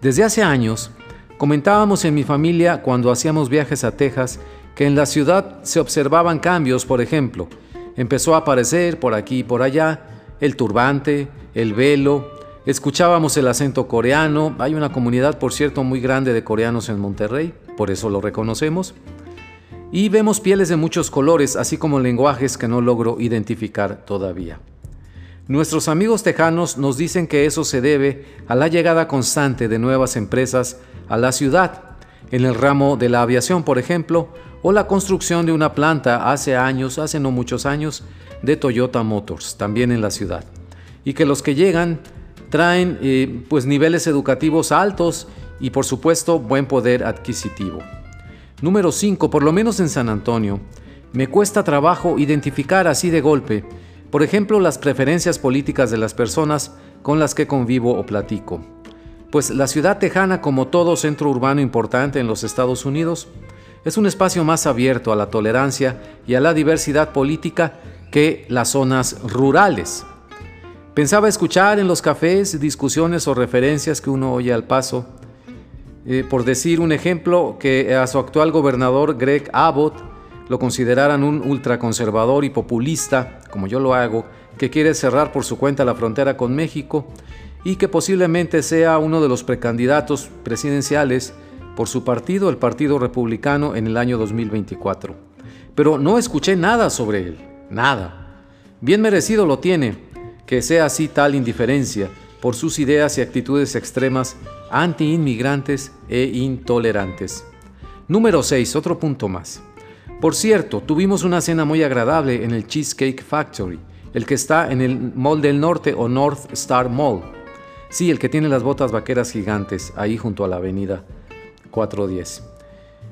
S1: Desde hace años, Comentábamos en mi familia cuando hacíamos viajes a Texas que en la ciudad se observaban cambios, por ejemplo, empezó a aparecer por aquí y por allá el turbante, el velo, escuchábamos el acento coreano, hay una comunidad por cierto muy grande de coreanos en Monterrey, por eso lo reconocemos, y vemos pieles de muchos colores, así como lenguajes que no logro identificar todavía. Nuestros amigos tejanos nos dicen que eso se debe a la llegada constante de nuevas empresas a la ciudad, en el ramo de la aviación, por ejemplo, o la construcción de una planta hace años, hace no muchos años, de Toyota Motors, también en la ciudad. Y que los que llegan traen eh, pues niveles educativos altos y por supuesto buen poder adquisitivo. Número 5, por lo menos en San Antonio, me cuesta trabajo identificar así de golpe, por ejemplo, las preferencias políticas de las personas con las que convivo o platico pues la ciudad tejana, como todo centro urbano importante en los Estados Unidos, es un espacio más abierto a la tolerancia y a la diversidad política que las zonas rurales. Pensaba escuchar en los cafés discusiones o referencias que uno oye al paso. Eh, por decir un ejemplo, que a su actual gobernador Greg Abbott lo consideraran un ultraconservador y populista, como yo lo hago, que quiere cerrar por su cuenta la frontera con México y que posiblemente sea uno de los precandidatos presidenciales por su partido, el Partido Republicano, en el año 2024. Pero no escuché nada sobre él, nada. Bien merecido lo tiene, que sea así tal indiferencia por sus ideas y actitudes extremas anti-inmigrantes e intolerantes. Número 6, otro punto más. Por cierto, tuvimos una cena muy agradable en el Cheesecake Factory, el que está en el Mall del Norte o North Star Mall. Sí, el que tiene las botas vaqueras gigantes, ahí junto a la avenida 410.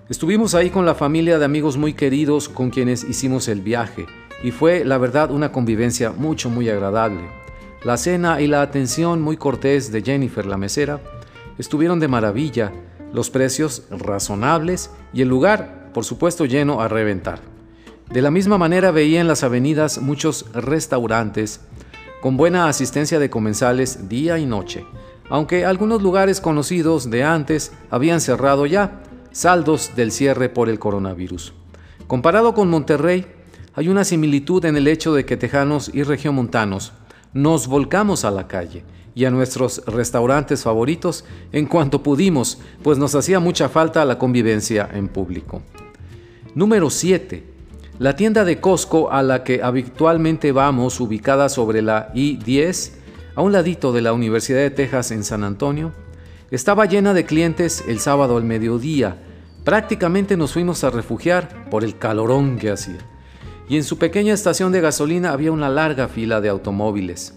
S1: Estuvimos ahí con la familia de amigos muy queridos con quienes hicimos el viaje y fue la verdad una convivencia mucho muy agradable. La cena y la atención muy cortés de Jennifer la mesera estuvieron de maravilla, los precios razonables y el lugar, por supuesto, lleno a reventar. De la misma manera veía en las avenidas muchos restaurantes con buena asistencia de comensales día y noche, aunque algunos lugares conocidos de antes habían cerrado ya, saldos del cierre por el coronavirus. Comparado con Monterrey, hay una similitud en el hecho de que tejanos y regiomontanos nos volcamos a la calle y a nuestros restaurantes favoritos en cuanto pudimos, pues nos hacía mucha falta la convivencia en público. Número 7. La tienda de Costco a la que habitualmente vamos, ubicada sobre la I-10, a un ladito de la Universidad de Texas en San Antonio, estaba llena de clientes el sábado al mediodía. Prácticamente nos fuimos a refugiar por el calorón que hacía. Y en su pequeña estación de gasolina había una larga fila de automóviles.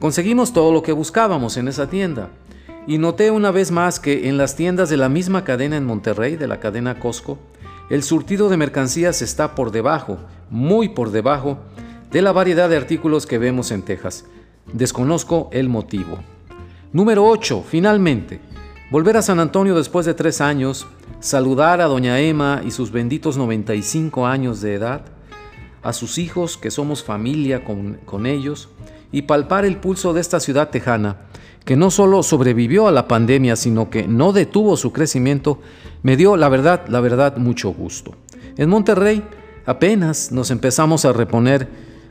S1: Conseguimos todo lo que buscábamos en esa tienda. Y noté una vez más que en las tiendas de la misma cadena en Monterrey, de la cadena Costco, el surtido de mercancías está por debajo, muy por debajo, de la variedad de artículos que vemos en Texas. Desconozco el motivo. Número 8. Finalmente, volver a San Antonio después de tres años, saludar a doña Emma y sus benditos 95 años de edad, a sus hijos, que somos familia con, con ellos, y palpar el pulso de esta ciudad tejana, que no solo sobrevivió a la pandemia, sino que no detuvo su crecimiento, me dio, la verdad, la verdad, mucho gusto. En Monterrey apenas nos empezamos a reponer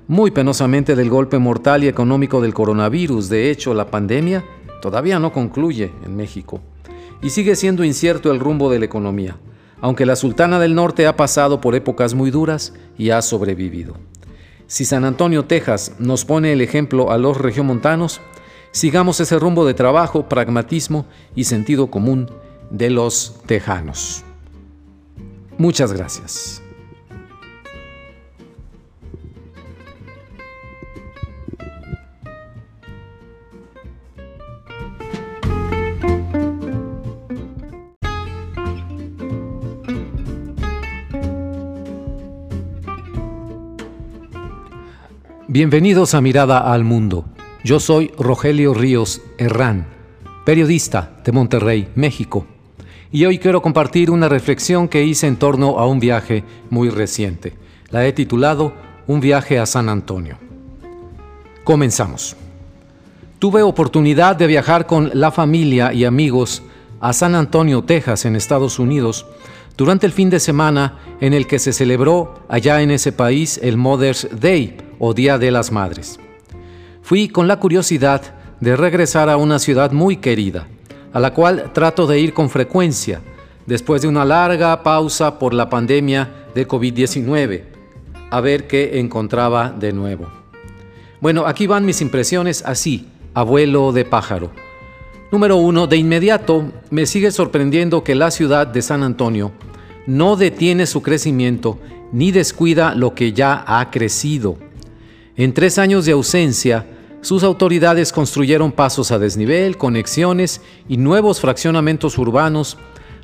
S1: muy penosamente del golpe mortal y económico del coronavirus. De hecho, la pandemia todavía no concluye en México y sigue siendo incierto el rumbo de la economía, aunque la Sultana del Norte ha pasado por épocas muy duras y ha sobrevivido. Si San Antonio, Texas, nos pone el ejemplo a los regiomontanos, sigamos ese rumbo de trabajo, pragmatismo y sentido común de los tejanos. Muchas gracias. Bienvenidos a Mirada al Mundo. Yo soy Rogelio Ríos Herrán, periodista de Monterrey, México. Y hoy quiero compartir una reflexión que hice en torno a un viaje muy reciente. La he titulado Un viaje a San Antonio. Comenzamos. Tuve oportunidad de viajar con la familia y amigos a San Antonio, Texas, en Estados Unidos, durante el fin de semana en el que se celebró allá en ese país el Mother's Day o Día de las Madres. Fui con la curiosidad de regresar a una ciudad muy querida, a la cual trato de ir con frecuencia, después de una larga pausa por la pandemia de COVID-19, a ver qué encontraba de nuevo. Bueno, aquí van mis impresiones así, abuelo de pájaro. Número uno, de inmediato me sigue sorprendiendo que la ciudad de San Antonio no detiene su crecimiento ni descuida lo que ya ha crecido. En tres años de ausencia, sus autoridades construyeron pasos a desnivel, conexiones y nuevos fraccionamientos urbanos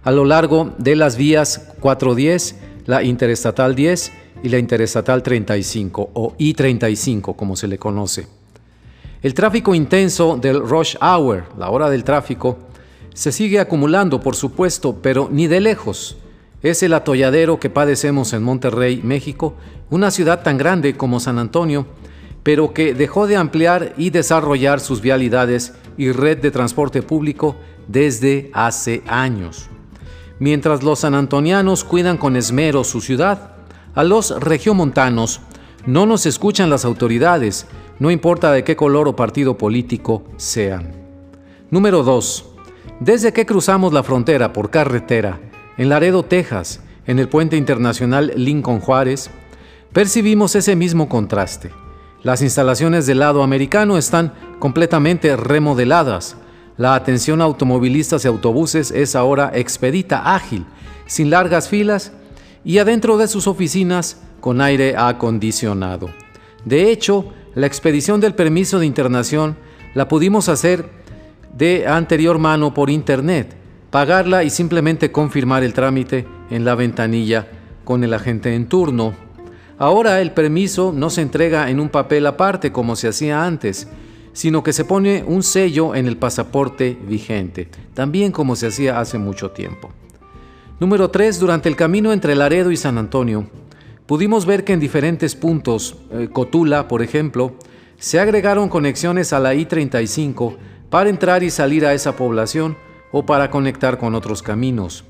S1: a lo largo de las vías 410, la Interestatal 10 y la Interestatal 35 o I-35 como se le conoce. El tráfico intenso del rush hour, la hora del tráfico, se sigue acumulando, por supuesto, pero ni de lejos. Es el atolladero que padecemos en Monterrey, México, una ciudad tan grande como San Antonio, pero que dejó de ampliar y desarrollar sus vialidades y red de transporte público desde hace años. Mientras los sanantonianos cuidan con esmero su ciudad, a los regiomontanos no nos escuchan las autoridades, no importa de qué color o partido político sean. Número 2. Desde que cruzamos la frontera por carretera, en Laredo, Texas, en el puente internacional Lincoln Juárez, percibimos ese mismo contraste. Las instalaciones del lado americano están completamente remodeladas. La atención a automovilistas y autobuses es ahora expedita, ágil, sin largas filas y adentro de sus oficinas con aire acondicionado. De hecho, la expedición del permiso de internación la pudimos hacer de anterior mano por internet, pagarla y simplemente confirmar el trámite en la ventanilla con el agente en turno. Ahora el permiso no se entrega en un papel aparte como se hacía antes, sino que se pone un sello en el pasaporte vigente, también como se hacía hace mucho tiempo. Número 3. Durante el camino entre Laredo y San Antonio, pudimos ver que en diferentes puntos, eh, Cotula, por ejemplo, se agregaron conexiones a la I-35 para entrar y salir a esa población o para conectar con otros caminos.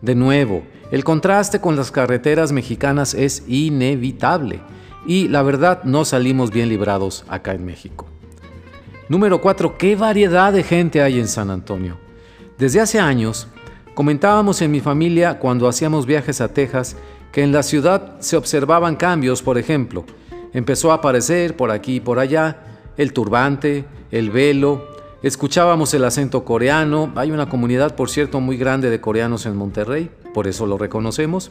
S1: De nuevo, el contraste con las carreteras mexicanas es inevitable y la verdad no salimos bien librados acá en México. Número 4. ¿Qué variedad de gente hay en San Antonio? Desde hace años, comentábamos en mi familia cuando hacíamos viajes a Texas que en la ciudad se observaban cambios, por ejemplo, empezó a aparecer por aquí y por allá el turbante, el velo, Escuchábamos el acento coreano, hay una comunidad por cierto muy grande de coreanos en Monterrey, por eso lo reconocemos.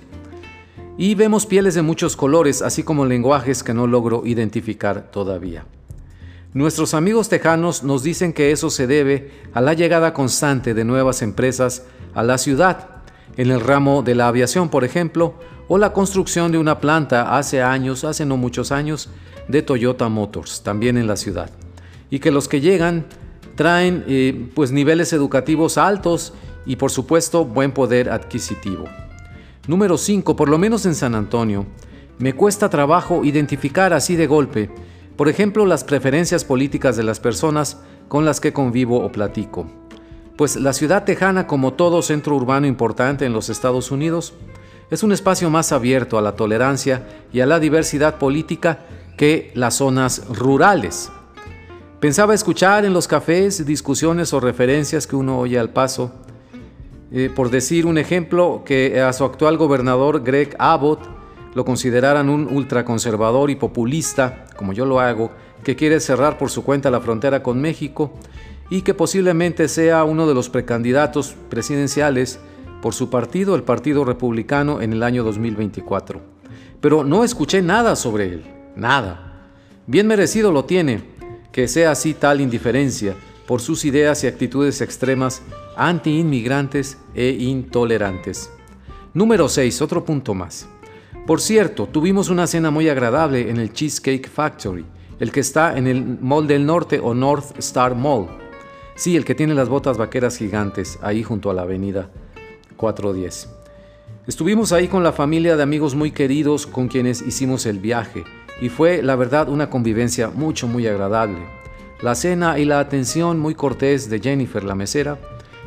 S1: Y vemos pieles de muchos colores, así como lenguajes que no logro identificar todavía. Nuestros amigos tejanos nos dicen que eso se debe a la llegada constante de nuevas empresas a la ciudad, en el ramo de la aviación, por ejemplo, o la construcción de una planta hace años, hace no muchos años, de Toyota Motors, también en la ciudad. Y que los que llegan traen eh, pues niveles educativos altos y por supuesto buen poder adquisitivo. Número 5, por lo menos en San Antonio, me cuesta trabajo identificar así de golpe Por ejemplo, las preferencias políticas de las personas con las que convivo o platico. Pues la ciudad tejana, como todo centro urbano importante en los Estados Unidos, es un espacio más abierto a la tolerancia y a la diversidad política que las zonas rurales. Pensaba escuchar en los cafés discusiones o referencias que uno oye al paso. Eh, por decir un ejemplo, que a su actual gobernador Greg Abbott lo consideraran un ultraconservador y populista, como yo lo hago, que quiere cerrar por su cuenta la frontera con México y que posiblemente sea uno de los precandidatos presidenciales por su partido, el Partido Republicano, en el año 2024. Pero no escuché nada sobre él, nada. Bien merecido lo tiene, que sea así tal indiferencia por sus ideas y actitudes extremas anti-inmigrantes e intolerantes. Número 6, otro punto más. Por cierto, tuvimos una cena muy agradable en el Cheesecake Factory, el que está en el Mall del Norte o North Star Mall. Sí, el que tiene las botas vaqueras gigantes, ahí junto a la avenida 410. Estuvimos ahí con la familia de amigos muy queridos con quienes hicimos el viaje y fue la verdad una convivencia mucho muy agradable. La cena y la atención muy cortés de Jennifer la mesera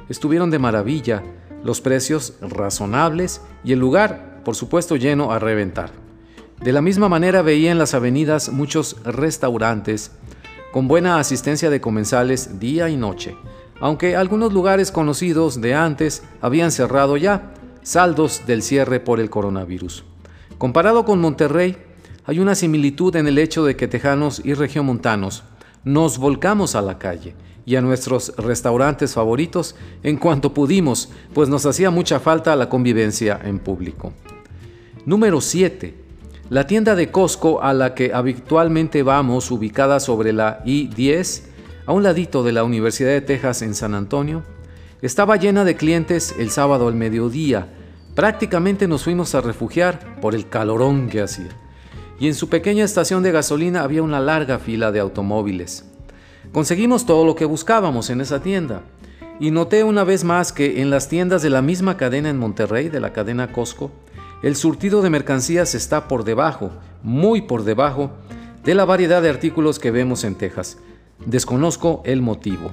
S1: estuvieron de maravilla, los precios razonables y el lugar, por supuesto, lleno a reventar. De la misma manera veía en las avenidas muchos restaurantes con buena asistencia de comensales día y noche, aunque algunos lugares conocidos de antes habían cerrado ya, saldos del cierre por el coronavirus. Comparado con Monterrey, hay una similitud en el hecho de que tejanos y regiomontanos nos volcamos a la calle y a nuestros restaurantes favoritos en cuanto pudimos, pues nos hacía mucha falta la convivencia en público. Número 7. La tienda de Costco a la que habitualmente vamos, ubicada sobre la I-10, a un ladito de la Universidad de Texas en San Antonio, estaba llena de clientes el sábado al mediodía. Prácticamente nos fuimos a refugiar por el calorón que hacía. Y en su pequeña estación de gasolina había una larga fila de automóviles. Conseguimos todo lo que buscábamos en esa tienda. Y noté una vez más que en las tiendas de la misma cadena en Monterrey, de la cadena Costco, el surtido de mercancías está por debajo, muy por debajo, de la variedad de artículos que vemos en Texas. Desconozco el motivo.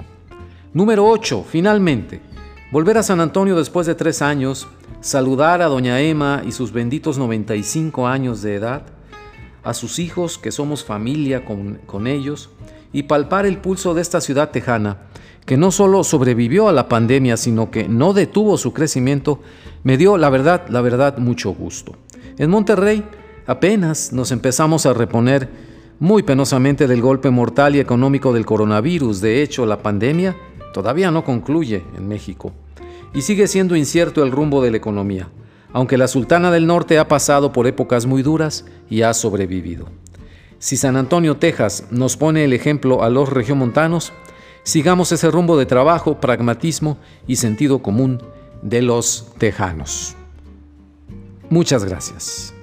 S1: Número 8. Finalmente, volver a San Antonio después de tres años, saludar a doña Emma y sus benditos 95 años de edad, a sus hijos, que somos familia con, con ellos, y palpar el pulso de esta ciudad tejana, que no solo sobrevivió a la pandemia, sino que no detuvo su crecimiento, me dio, la verdad, la verdad, mucho gusto. En Monterrey apenas nos empezamos a reponer muy penosamente del golpe mortal y económico del coronavirus. De hecho, la pandemia todavía no concluye en México y sigue siendo incierto el rumbo de la economía, aunque la Sultana del Norte ha pasado por épocas muy duras y ha sobrevivido. Si San Antonio, Texas, nos pone el ejemplo a los regiomontanos, sigamos ese rumbo de trabajo, pragmatismo y sentido común de los tejanos. Muchas gracias.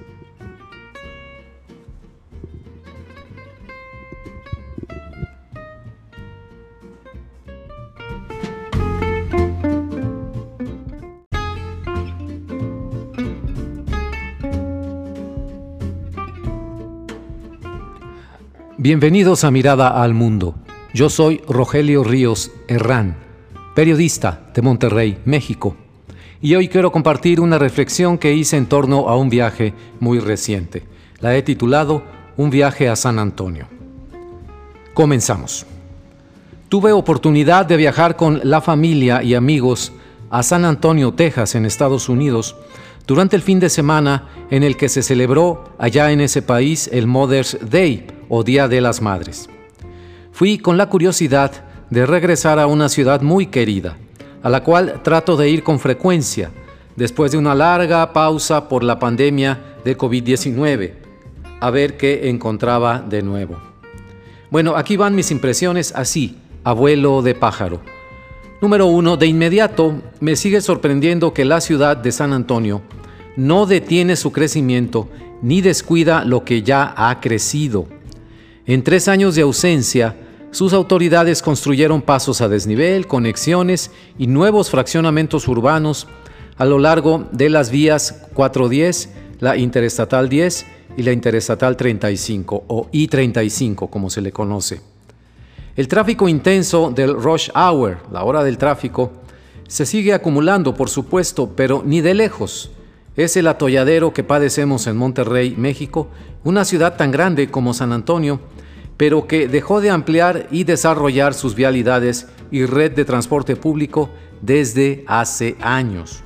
S1: Bienvenidos a Mirada al Mundo. Yo soy Rogelio Ríos Herrán, periodista de Monterrey, México. Y hoy quiero compartir una reflexión que hice en torno a un viaje muy reciente. La he titulado Un viaje a San Antonio. Comenzamos. Tuve oportunidad de viajar con la familia y amigos a San Antonio, Texas, en Estados Unidos, durante el fin de semana en el que se celebró allá en ese país el Mother's Day o Día de las Madres. Fui con la curiosidad de regresar a una ciudad muy querida, a la cual trato de ir con frecuencia, después de una larga pausa por la pandemia de COVID-19, a ver qué encontraba de nuevo. Bueno, aquí van mis impresiones así, abuelo de pájaro. Número uno, de inmediato me sigue sorprendiendo que la ciudad de San Antonio no detiene su crecimiento ni descuida lo que ya ha crecido. En tres años de ausencia, sus autoridades construyeron pasos a desnivel, conexiones y nuevos fraccionamientos urbanos a lo largo de las vías 410, la Interestatal 10, y la Interestatal 35 o I-35 como se le conoce. El tráfico intenso del rush hour, la hora del tráfico, se sigue acumulando por supuesto, pero ni de lejos. Es el atolladero que padecemos en Monterrey, México, una ciudad tan grande como San Antonio, pero que dejó de ampliar y desarrollar sus vialidades y red de transporte público desde hace años.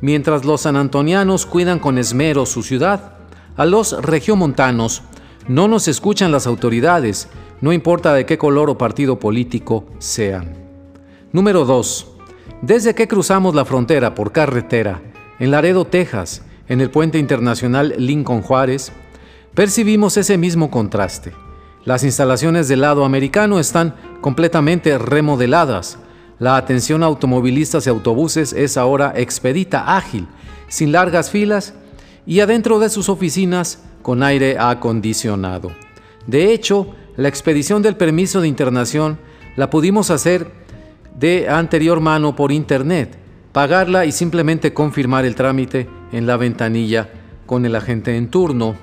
S1: Mientras los sanantonianos cuidan con esmero su ciudad, a los regiomontanos no nos escuchan las autoridades, no importa de qué color o partido político sean. Número 2. Desde que cruzamos la frontera por carretera, en Laredo, Texas, en el puente internacional Lincoln Juárez, percibimos ese mismo contraste. Las instalaciones del lado americano están completamente remodeladas. La atención a automovilistas y autobuses es ahora expedita, ágil, sin largas filas y adentro de sus oficinas con aire acondicionado. De hecho, la expedición del permiso de internación la pudimos hacer de anterior mano por internet, pagarla y simplemente confirmar el trámite en la ventanilla con el agente en turno.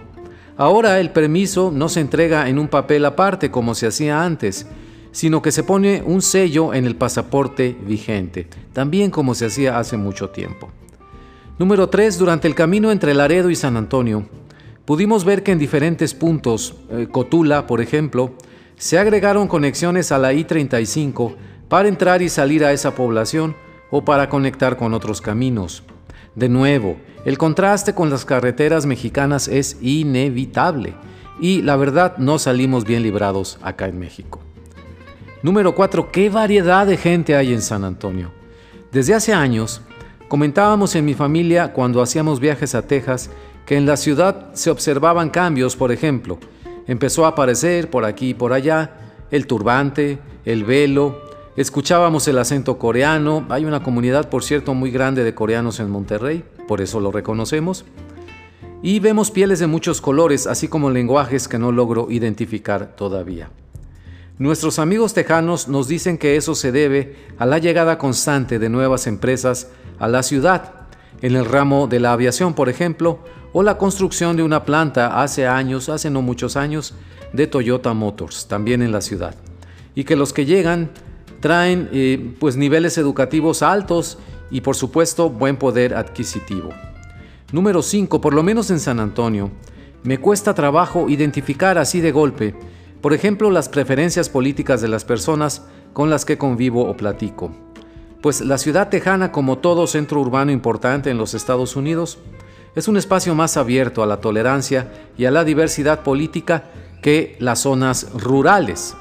S1: Ahora el permiso no se entrega en un papel aparte como se hacía antes, sino que se pone un sello en el pasaporte vigente, también como se hacía hace mucho tiempo. Número 3. Durante el camino entre Laredo y San Antonio, pudimos ver que en diferentes puntos, eh, Cotula, por ejemplo, se agregaron conexiones a la I-35 para entrar y salir a esa población o para conectar con otros caminos. De nuevo, el contraste con las carreteras mexicanas es inevitable y la verdad no salimos bien librados acá en México. Número 4. ¿Qué variedad de gente hay en San Antonio? Desde hace años, Comentábamos en mi familia cuando hacíamos viajes a Texas que en la ciudad se observaban cambios, por ejemplo, empezó a aparecer por aquí y por allá el turbante, el velo, escuchábamos el acento coreano, hay una comunidad por cierto muy grande de coreanos en Monterrey, por eso lo reconocemos, y vemos pieles de muchos colores, así como lenguajes que no logro identificar todavía. Nuestros amigos tejanos nos dicen que eso se debe a la llegada constante de nuevas empresas a la ciudad, en el ramo de la aviación, por ejemplo, o la construcción de una planta hace años, hace no muchos años, de Toyota Motors, también en la ciudad. Y que los que llegan traen eh, pues niveles educativos altos y por supuesto buen poder adquisitivo. Número 5, por lo menos en San Antonio, me cuesta trabajo identificar así de golpe por ejemplo, las preferencias políticas de las personas con las que convivo o platico. Pues la ciudad tejana, como todo centro urbano importante en los Estados Unidos, es un espacio más abierto a la tolerancia y a la diversidad política que las zonas rurales.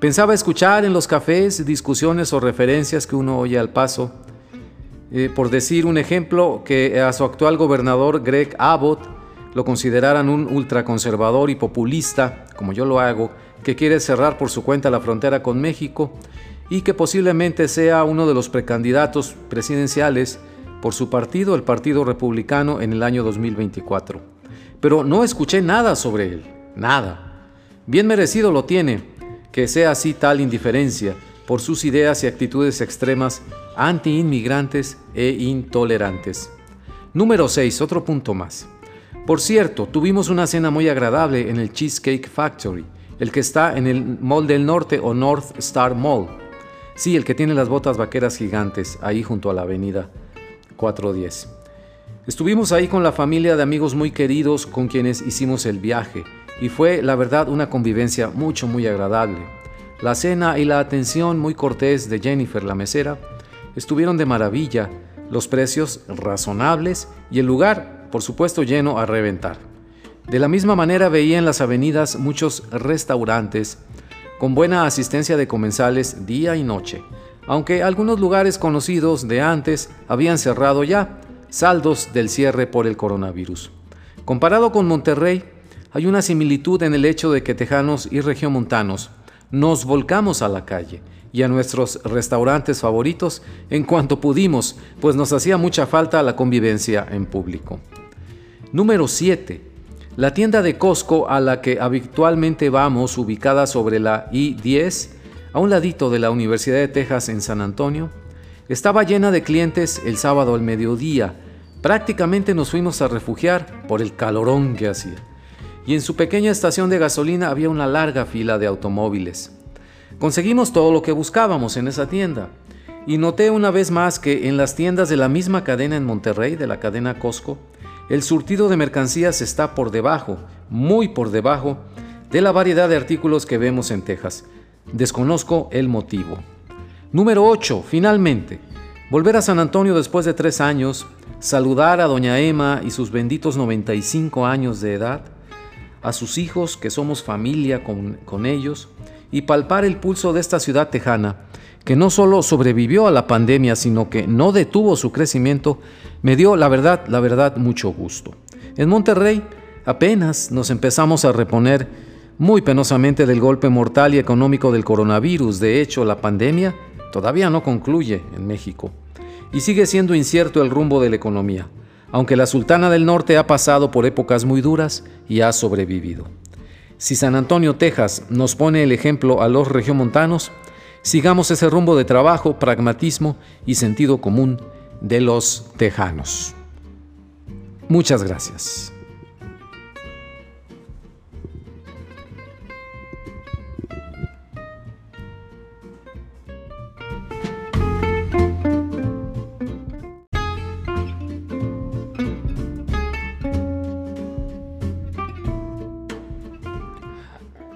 S1: Pensaba escuchar en los cafés discusiones o referencias que uno oye al paso. Eh, por decir un ejemplo, que a su actual gobernador Greg Abbott lo consideraran un ultraconservador y populista, como yo lo hago, que quiere cerrar por su cuenta la frontera con México y que posiblemente sea uno de los precandidatos presidenciales por su partido, el Partido Republicano, en el año 2024. Pero no escuché nada sobre él, nada. Bien merecido lo tiene, que sea así tal indiferencia por sus ideas y actitudes extremas anti-inmigrantes e intolerantes. Número 6, otro punto más. Por cierto, tuvimos una cena muy agradable en el Cheesecake Factory, el que está en el Mall del Norte o North Star Mall. Sí, el que tiene las botas vaqueras gigantes, ahí junto a la avenida 410. Estuvimos ahí con la familia de amigos muy queridos con quienes hicimos el viaje y fue la verdad una convivencia mucho muy agradable. La cena y la atención muy cortés de Jennifer la mesera estuvieron de maravilla, los precios razonables y el lugar por supuesto lleno a reventar. De la misma manera veía en las avenidas muchos restaurantes con buena asistencia de comensales día y noche, aunque algunos lugares conocidos de antes habían cerrado ya, saldos del cierre por el coronavirus. Comparado con Monterrey, hay una similitud en el hecho de que tejanos y regiomontanos nos volcamos a la calle y a nuestros restaurantes favoritos en cuanto pudimos, pues nos hacía mucha falta la convivencia en público. Número 7. La tienda de Costco a la que habitualmente vamos, ubicada sobre la I-10, a un ladito de la Universidad de Texas en San Antonio, estaba llena de clientes el sábado al mediodía. Prácticamente nos fuimos a refugiar por el calorón que hacía. Y en su pequeña estación de gasolina había una larga fila de automóviles. Conseguimos todo lo que buscábamos en esa tienda y noté una vez más que en las tiendas de la misma cadena en Monterrey, de la cadena Costco, el surtido de mercancías está por debajo, muy por debajo, de la variedad de artículos que vemos en Texas. Desconozco el motivo. Número 8. Finalmente, volver a San Antonio después de tres años, saludar a doña Emma y sus benditos 95 años de edad, a sus hijos que somos familia con, con ellos, y palpar el pulso de esta ciudad tejana, que no solo sobrevivió a la pandemia, sino que no detuvo su crecimiento, me dio, la verdad, la verdad, mucho gusto. En Monterrey apenas nos empezamos a reponer muy penosamente del golpe mortal y económico del coronavirus. De hecho, la pandemia todavía no concluye en México y sigue siendo incierto el rumbo de la economía, aunque la Sultana del Norte ha pasado por épocas muy duras y ha sobrevivido. Si San Antonio, Texas, nos pone el ejemplo a los regiomontanos, sigamos ese rumbo de trabajo, pragmatismo y sentido común de los tejanos. Muchas gracias.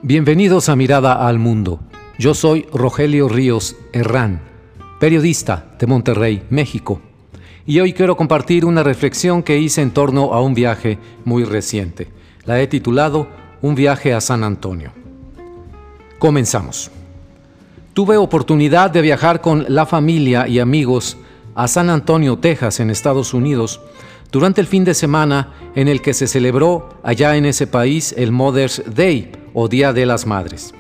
S1: Bienvenidos a Mirada al Mundo. Yo soy Rogelio Ríos Herrán, periodista de Monterrey, México, y hoy quiero compartir una reflexión que hice en torno a un viaje muy reciente. La he titulado Un viaje a San Antonio. Comenzamos. Tuve oportunidad de viajar con la familia y amigos a San Antonio, Texas, en Estados Unidos, durante el fin de semana en el que se celebró allá en ese país el Mother's Day, o Día de las Madres.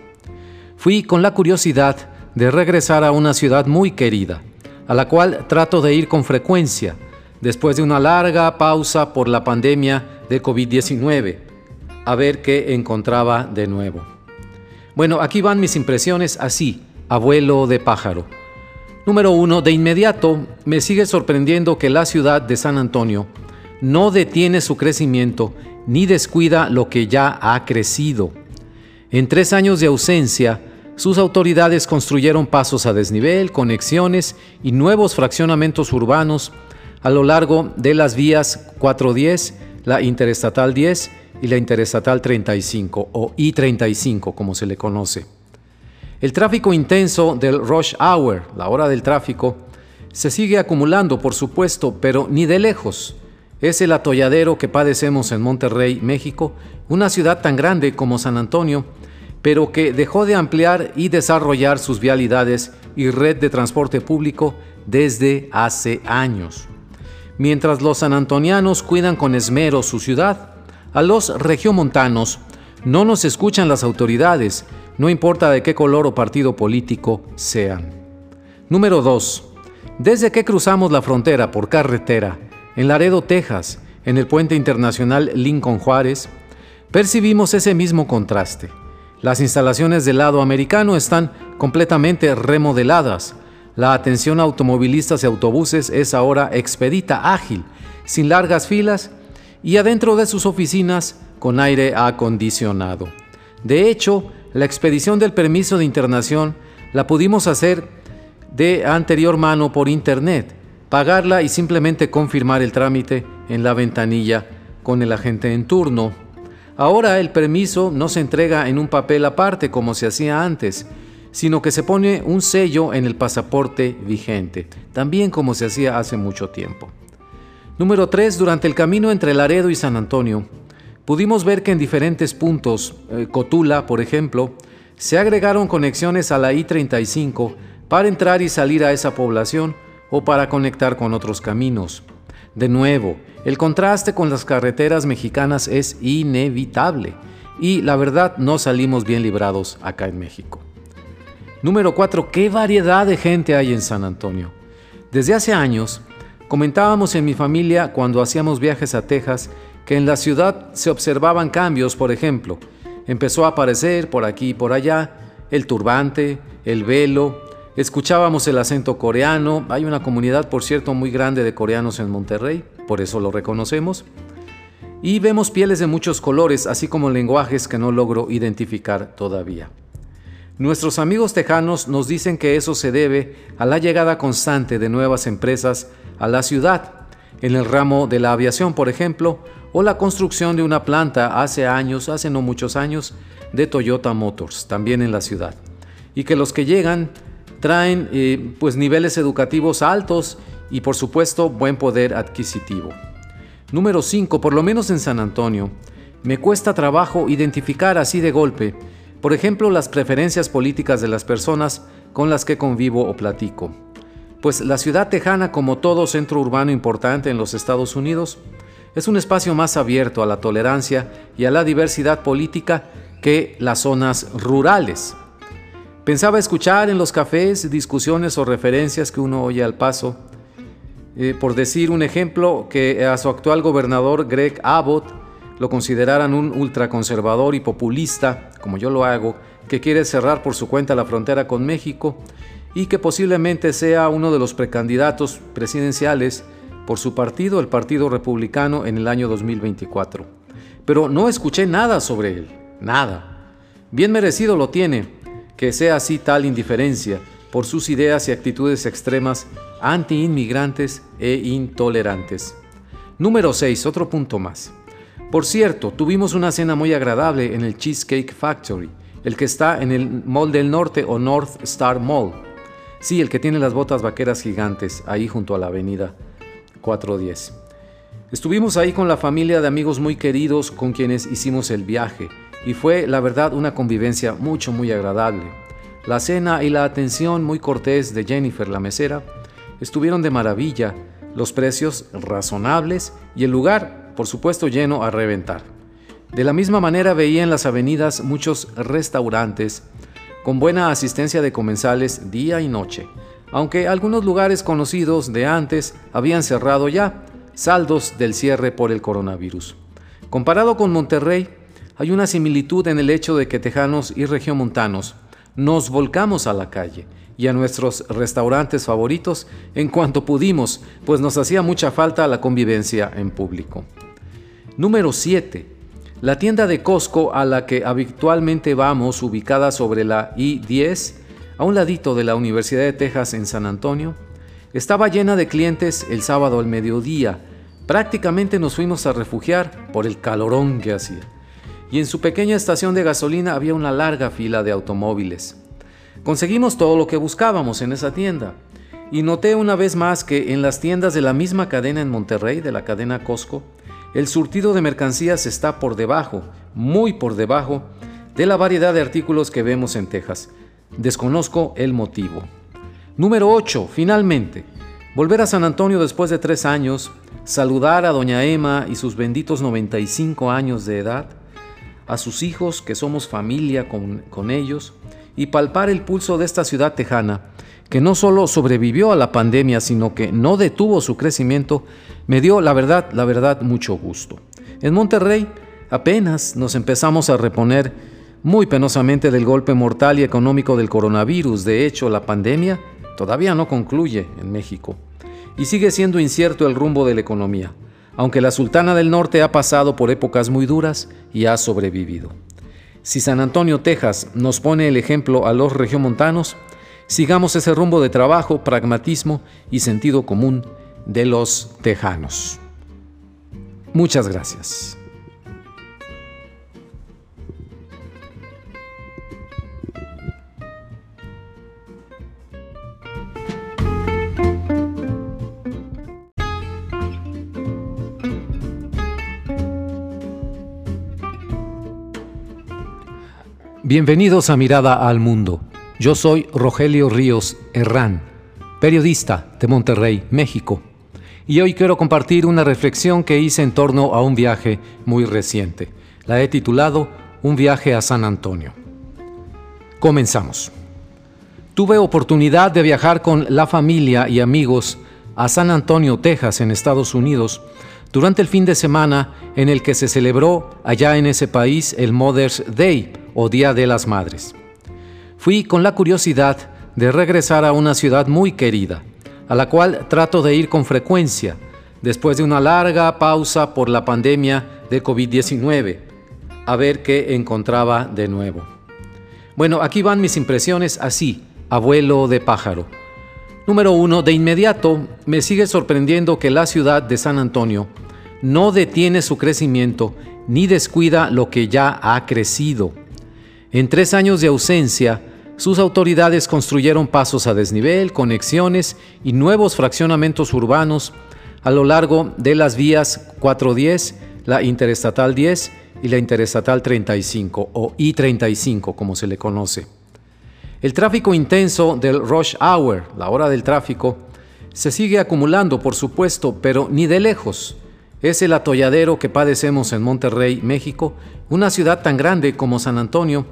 S1: Fui con la curiosidad de regresar a una ciudad muy querida, a la cual trato de ir con frecuencia, después de una larga pausa por la pandemia de COVID-19, a ver qué encontraba de nuevo. Bueno, aquí van mis impresiones así, abuelo de pájaro. Número uno, de inmediato me sigue sorprendiendo que la ciudad de San Antonio no detiene su crecimiento ni descuida lo que ya ha crecido. En tres años de ausencia, sus autoridades construyeron pasos a desnivel, conexiones y nuevos fraccionamientos urbanos a lo largo de las vías 410, la Interestatal 10 y la Interestatal 35 o I-35 como se le conoce. El tráfico intenso del rush hour, la hora del tráfico, se sigue acumulando por supuesto, pero ni de lejos. Es el atolladero que padecemos en Monterrey, México, una ciudad tan grande como San Antonio, pero que dejó de ampliar y desarrollar sus vialidades y red de transporte público desde hace años. Mientras los sanantonianos cuidan con esmero su ciudad, a los regiomontanos no nos escuchan las autoridades, no importa de qué color o partido político sean. Número 2. Desde que cruzamos la frontera por carretera, en Laredo, Texas, en el puente internacional Lincoln Juárez, percibimos ese mismo contraste. Las instalaciones del lado americano están completamente remodeladas. La atención a automovilistas y autobuses es ahora expedita, ágil, sin largas filas y adentro de sus oficinas con aire acondicionado. De hecho, la expedición del permiso de internación la pudimos hacer de anterior mano por internet, pagarla y simplemente confirmar el trámite en la ventanilla con el agente en turno. Ahora el permiso no se entrega en un papel aparte como se hacía antes, sino que se pone un sello en el pasaporte vigente, también como se hacía hace mucho tiempo. Número 3. Durante el camino entre Laredo y San Antonio, pudimos ver que en diferentes puntos, eh, Cotula por ejemplo, se agregaron conexiones a la I-35 para entrar y salir a esa población o para conectar con otros caminos. De nuevo, el contraste con las carreteras mexicanas es inevitable y la verdad no salimos bien librados acá en México. Número 4. ¿Qué variedad de gente hay en San Antonio? Desde hace años, comentábamos en mi familia cuando hacíamos viajes a Texas que en la ciudad se observaban cambios, por ejemplo, empezó a aparecer por aquí y por allá el turbante, el velo, Escuchábamos el acento coreano, hay una comunidad por cierto muy grande de coreanos en Monterrey, por eso lo reconocemos. y vemos pieles de muchos colores, así como lenguajes que no logro identificar todavía. Nuestros amigos tejanos nos dicen que eso se debe a la llegada constante de nuevas empresas a la ciudad, en el ramo de la aviación, por ejemplo, o la construcción de una planta hace años, hace no muchos años, de Toyota Motors, también en la ciudad. Y que los que llegan traen eh, pues niveles educativos altos y por supuesto buen poder adquisitivo. Número 5. Por lo menos en San Antonio, me cuesta trabajo identificar así de golpe, por ejemplo, las preferencias políticas de las personas con las que convivo o platico. Pues la ciudad tejana, como todo centro urbano importante en los Estados Unidos, es un espacio más abierto a la tolerancia y a la diversidad política que las zonas rurales. Pensaba escuchar en los cafés discusiones o referencias que uno oye al paso eh, por decir un ejemplo, que a su actual gobernador Greg Abbott lo consideraran un ultraconservador y populista, como yo lo hago, que quiere cerrar por su cuenta la frontera con México y que posiblemente sea uno de los precandidatos presidenciales por su partido, el Partido Republicano, en el año 2024. Pero no escuché nada sobre él, nada. Bien merecido lo tiene, que sea así tal indiferencia por sus ideas y actitudes extremas anti-inmigrantes e intolerantes. Número 6. Otro punto más. Por cierto, tuvimos una cena muy agradable en el Cheesecake Factory, el que está en el Mall del Norte o North Star Mall. Sí, el que tiene las botas vaqueras gigantes, ahí junto a la avenida 410. Estuvimos ahí con la familia de amigos muy queridos con quienes hicimos el viaje, y fue la verdad una convivencia mucho muy agradable. La cena y la atención muy cortés de Jennifer la mesera estuvieron de maravilla, los precios razonables y el lugar, por supuesto, lleno a reventar. De la misma manera veía en las avenidas muchos restaurantes con buena asistencia de comensales día y noche, aunque algunos lugares conocidos de antes habían cerrado ya, saldos del cierre por el coronavirus. Comparado con Monterrey, hay una similitud en el hecho de que tejanos y regiomontanos nos volcamos a la calle y a nuestros restaurantes favoritos en cuanto pudimos, pues nos hacía mucha falta la convivencia en público. Número 7. La tienda de Costco a la que habitualmente vamos, ubicada sobre la I-10, a un ladito de la Universidad de Texas en San Antonio, estaba llena de clientes el sábado al mediodía. Prácticamente nos fuimos a refugiar por el calorón que hacía. Y en su pequeña estación de gasolina había una larga fila de automóviles. Conseguimos todo lo que buscábamos en esa tienda. Y noté una vez más que en las tiendas de la misma cadena en Monterrey, de la cadena Costco, el surtido de mercancías está por debajo, muy por debajo, de la variedad de artículos que vemos en Texas. Desconozco el motivo. Número 8. Finalmente, volver a San Antonio después de tres años, saludar a doña Emma y sus benditos 95 años de edad, a sus hijos que somos familia con, con ellos, y palpar el pulso de esta ciudad tejana, que no solo sobrevivió a la pandemia, sino que no detuvo su crecimiento, me dio, la verdad, la verdad, mucho gusto. En Monterrey apenas nos empezamos a reponer muy penosamente del golpe mortal y económico del coronavirus. De hecho, la pandemia todavía no concluye en México y sigue siendo incierto el rumbo de la economía, aunque la Sultana del Norte ha pasado por épocas muy duras y ha sobrevivido. Si San Antonio, Texas, nos pone el ejemplo a los regiomontanos, sigamos ese rumbo de trabajo, pragmatismo y sentido común de los tejanos. Muchas gracias. Bienvenidos a Mirada al Mundo. Yo soy Rogelio Ríos Herrán, periodista de Monterrey, México. Y hoy quiero compartir una reflexión que hice en torno a un viaje muy reciente. La he titulado Un viaje a San Antonio. Comenzamos. Tuve oportunidad de viajar con la familia y amigos a San Antonio, Texas, en Estados Unidos, durante el fin de semana en el que se celebró allá en ese país el Mother's Day, o Día de las Madres. Fui con la curiosidad de regresar a una ciudad muy querida, a la cual trato de ir con frecuencia, después de una larga pausa por la pandemia de COVID-19, a ver qué encontraba de nuevo. Bueno, aquí van mis impresiones así, abuelo de pájaro. Número uno, de inmediato me sigue sorprendiendo que la ciudad de San Antonio no detiene su crecimiento ni descuida lo que ya ha crecido. En tres años de ausencia, sus autoridades construyeron pasos a desnivel, conexiones y nuevos fraccionamientos urbanos a lo largo de las vías 410, la Interestatal 10 y la Interestatal 35 o I-35 como se le conoce. El tráfico intenso del rush hour, la hora del tráfico, se sigue acumulando, por supuesto, pero ni de lejos. Es el atolladero que padecemos en Monterrey, México, una ciudad tan grande como San Antonio,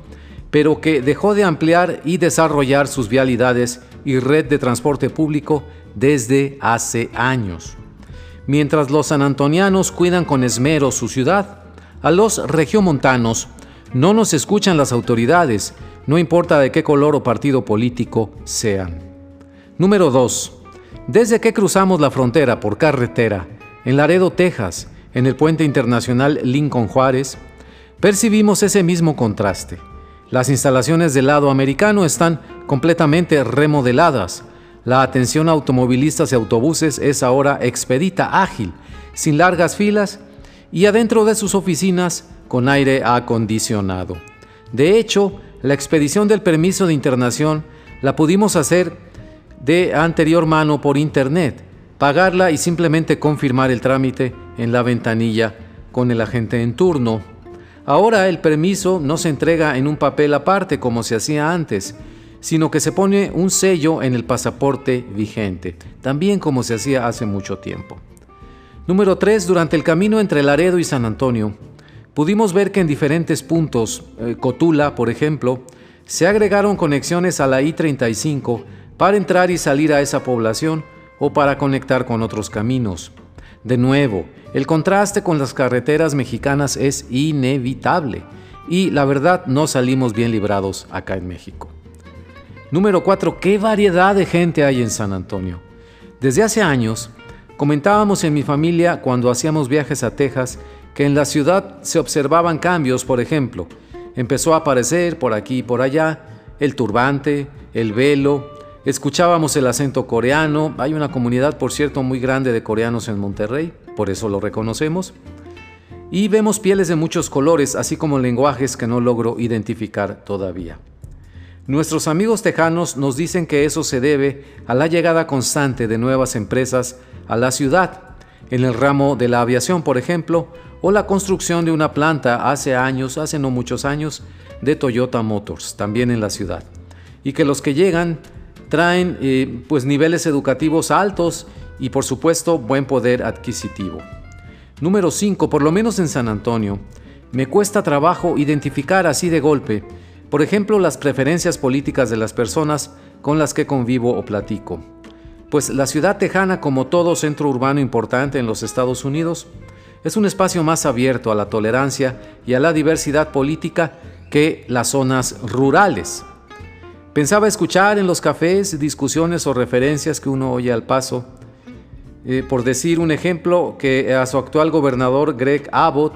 S1: pero que dejó de ampliar y desarrollar sus vialidades y red de transporte público desde hace años. Mientras los sanantonianos cuidan con esmero su ciudad, a los regiomontanos no nos escuchan las autoridades no importa de qué color o partido político sean. Número 2. Desde que cruzamos la frontera por carretera, en Laredo, Texas, en el puente internacional Lincoln Juárez, percibimos ese mismo contraste. Las instalaciones del lado americano están completamente remodeladas. La atención a automovilistas y autobuses es ahora expedita, ágil, sin largas filas y adentro de sus oficinas con aire acondicionado. De hecho, la expedición del permiso de internación la pudimos hacer de anterior mano por internet, pagarla y simplemente confirmar el trámite en la ventanilla con el agente en turno. Ahora el permiso no se entrega en un papel aparte como se hacía antes, sino que se pone un sello en el pasaporte vigente, también como se hacía hace mucho tiempo. Número 3. Durante el camino entre Laredo y San Antonio, pudimos ver que en diferentes puntos, eh, Cotula, por ejemplo, se agregaron conexiones a la I-35 para entrar y salir a esa población o para conectar con otros caminos. De nuevo, el contraste con las carreteras mexicanas es inevitable y la verdad no salimos bien librados acá en México. Número 4. ¿Qué variedad de gente hay en San Antonio? Desde hace años, comentábamos en mi familia cuando hacíamos viajes a Texas que en la ciudad se observaban cambios, por ejemplo, empezó a aparecer por aquí y por allá el turbante, el velo, escuchábamos el acento coreano, hay una comunidad, por cierto, muy grande de coreanos en Monterrey, por eso lo reconocemos, y vemos pieles de muchos colores, así como lenguajes que no logro identificar todavía. Nuestros amigos tejanos nos dicen que eso se debe a la llegada constante de nuevas empresas a la ciudad, en el ramo de la aviación, por ejemplo, o la construcción de una planta hace años, hace no muchos años, de Toyota Motors, también en la ciudad. Y que los que llegan traen eh, pues niveles educativos altos y por supuesto buen poder adquisitivo. Número 5. Por lo menos en San Antonio, me cuesta trabajo identificar así de golpe, por ejemplo, las preferencias políticas de las personas con las que convivo o platico. Pues la ciudad tejana, como todo centro urbano importante en los Estados Unidos, es un espacio más abierto a la tolerancia y a la diversidad política que las zonas rurales. Pensaba escuchar en los cafés discusiones o referencias que uno oye al paso. Eh, por decir un ejemplo, que a su actual gobernador Greg Abbott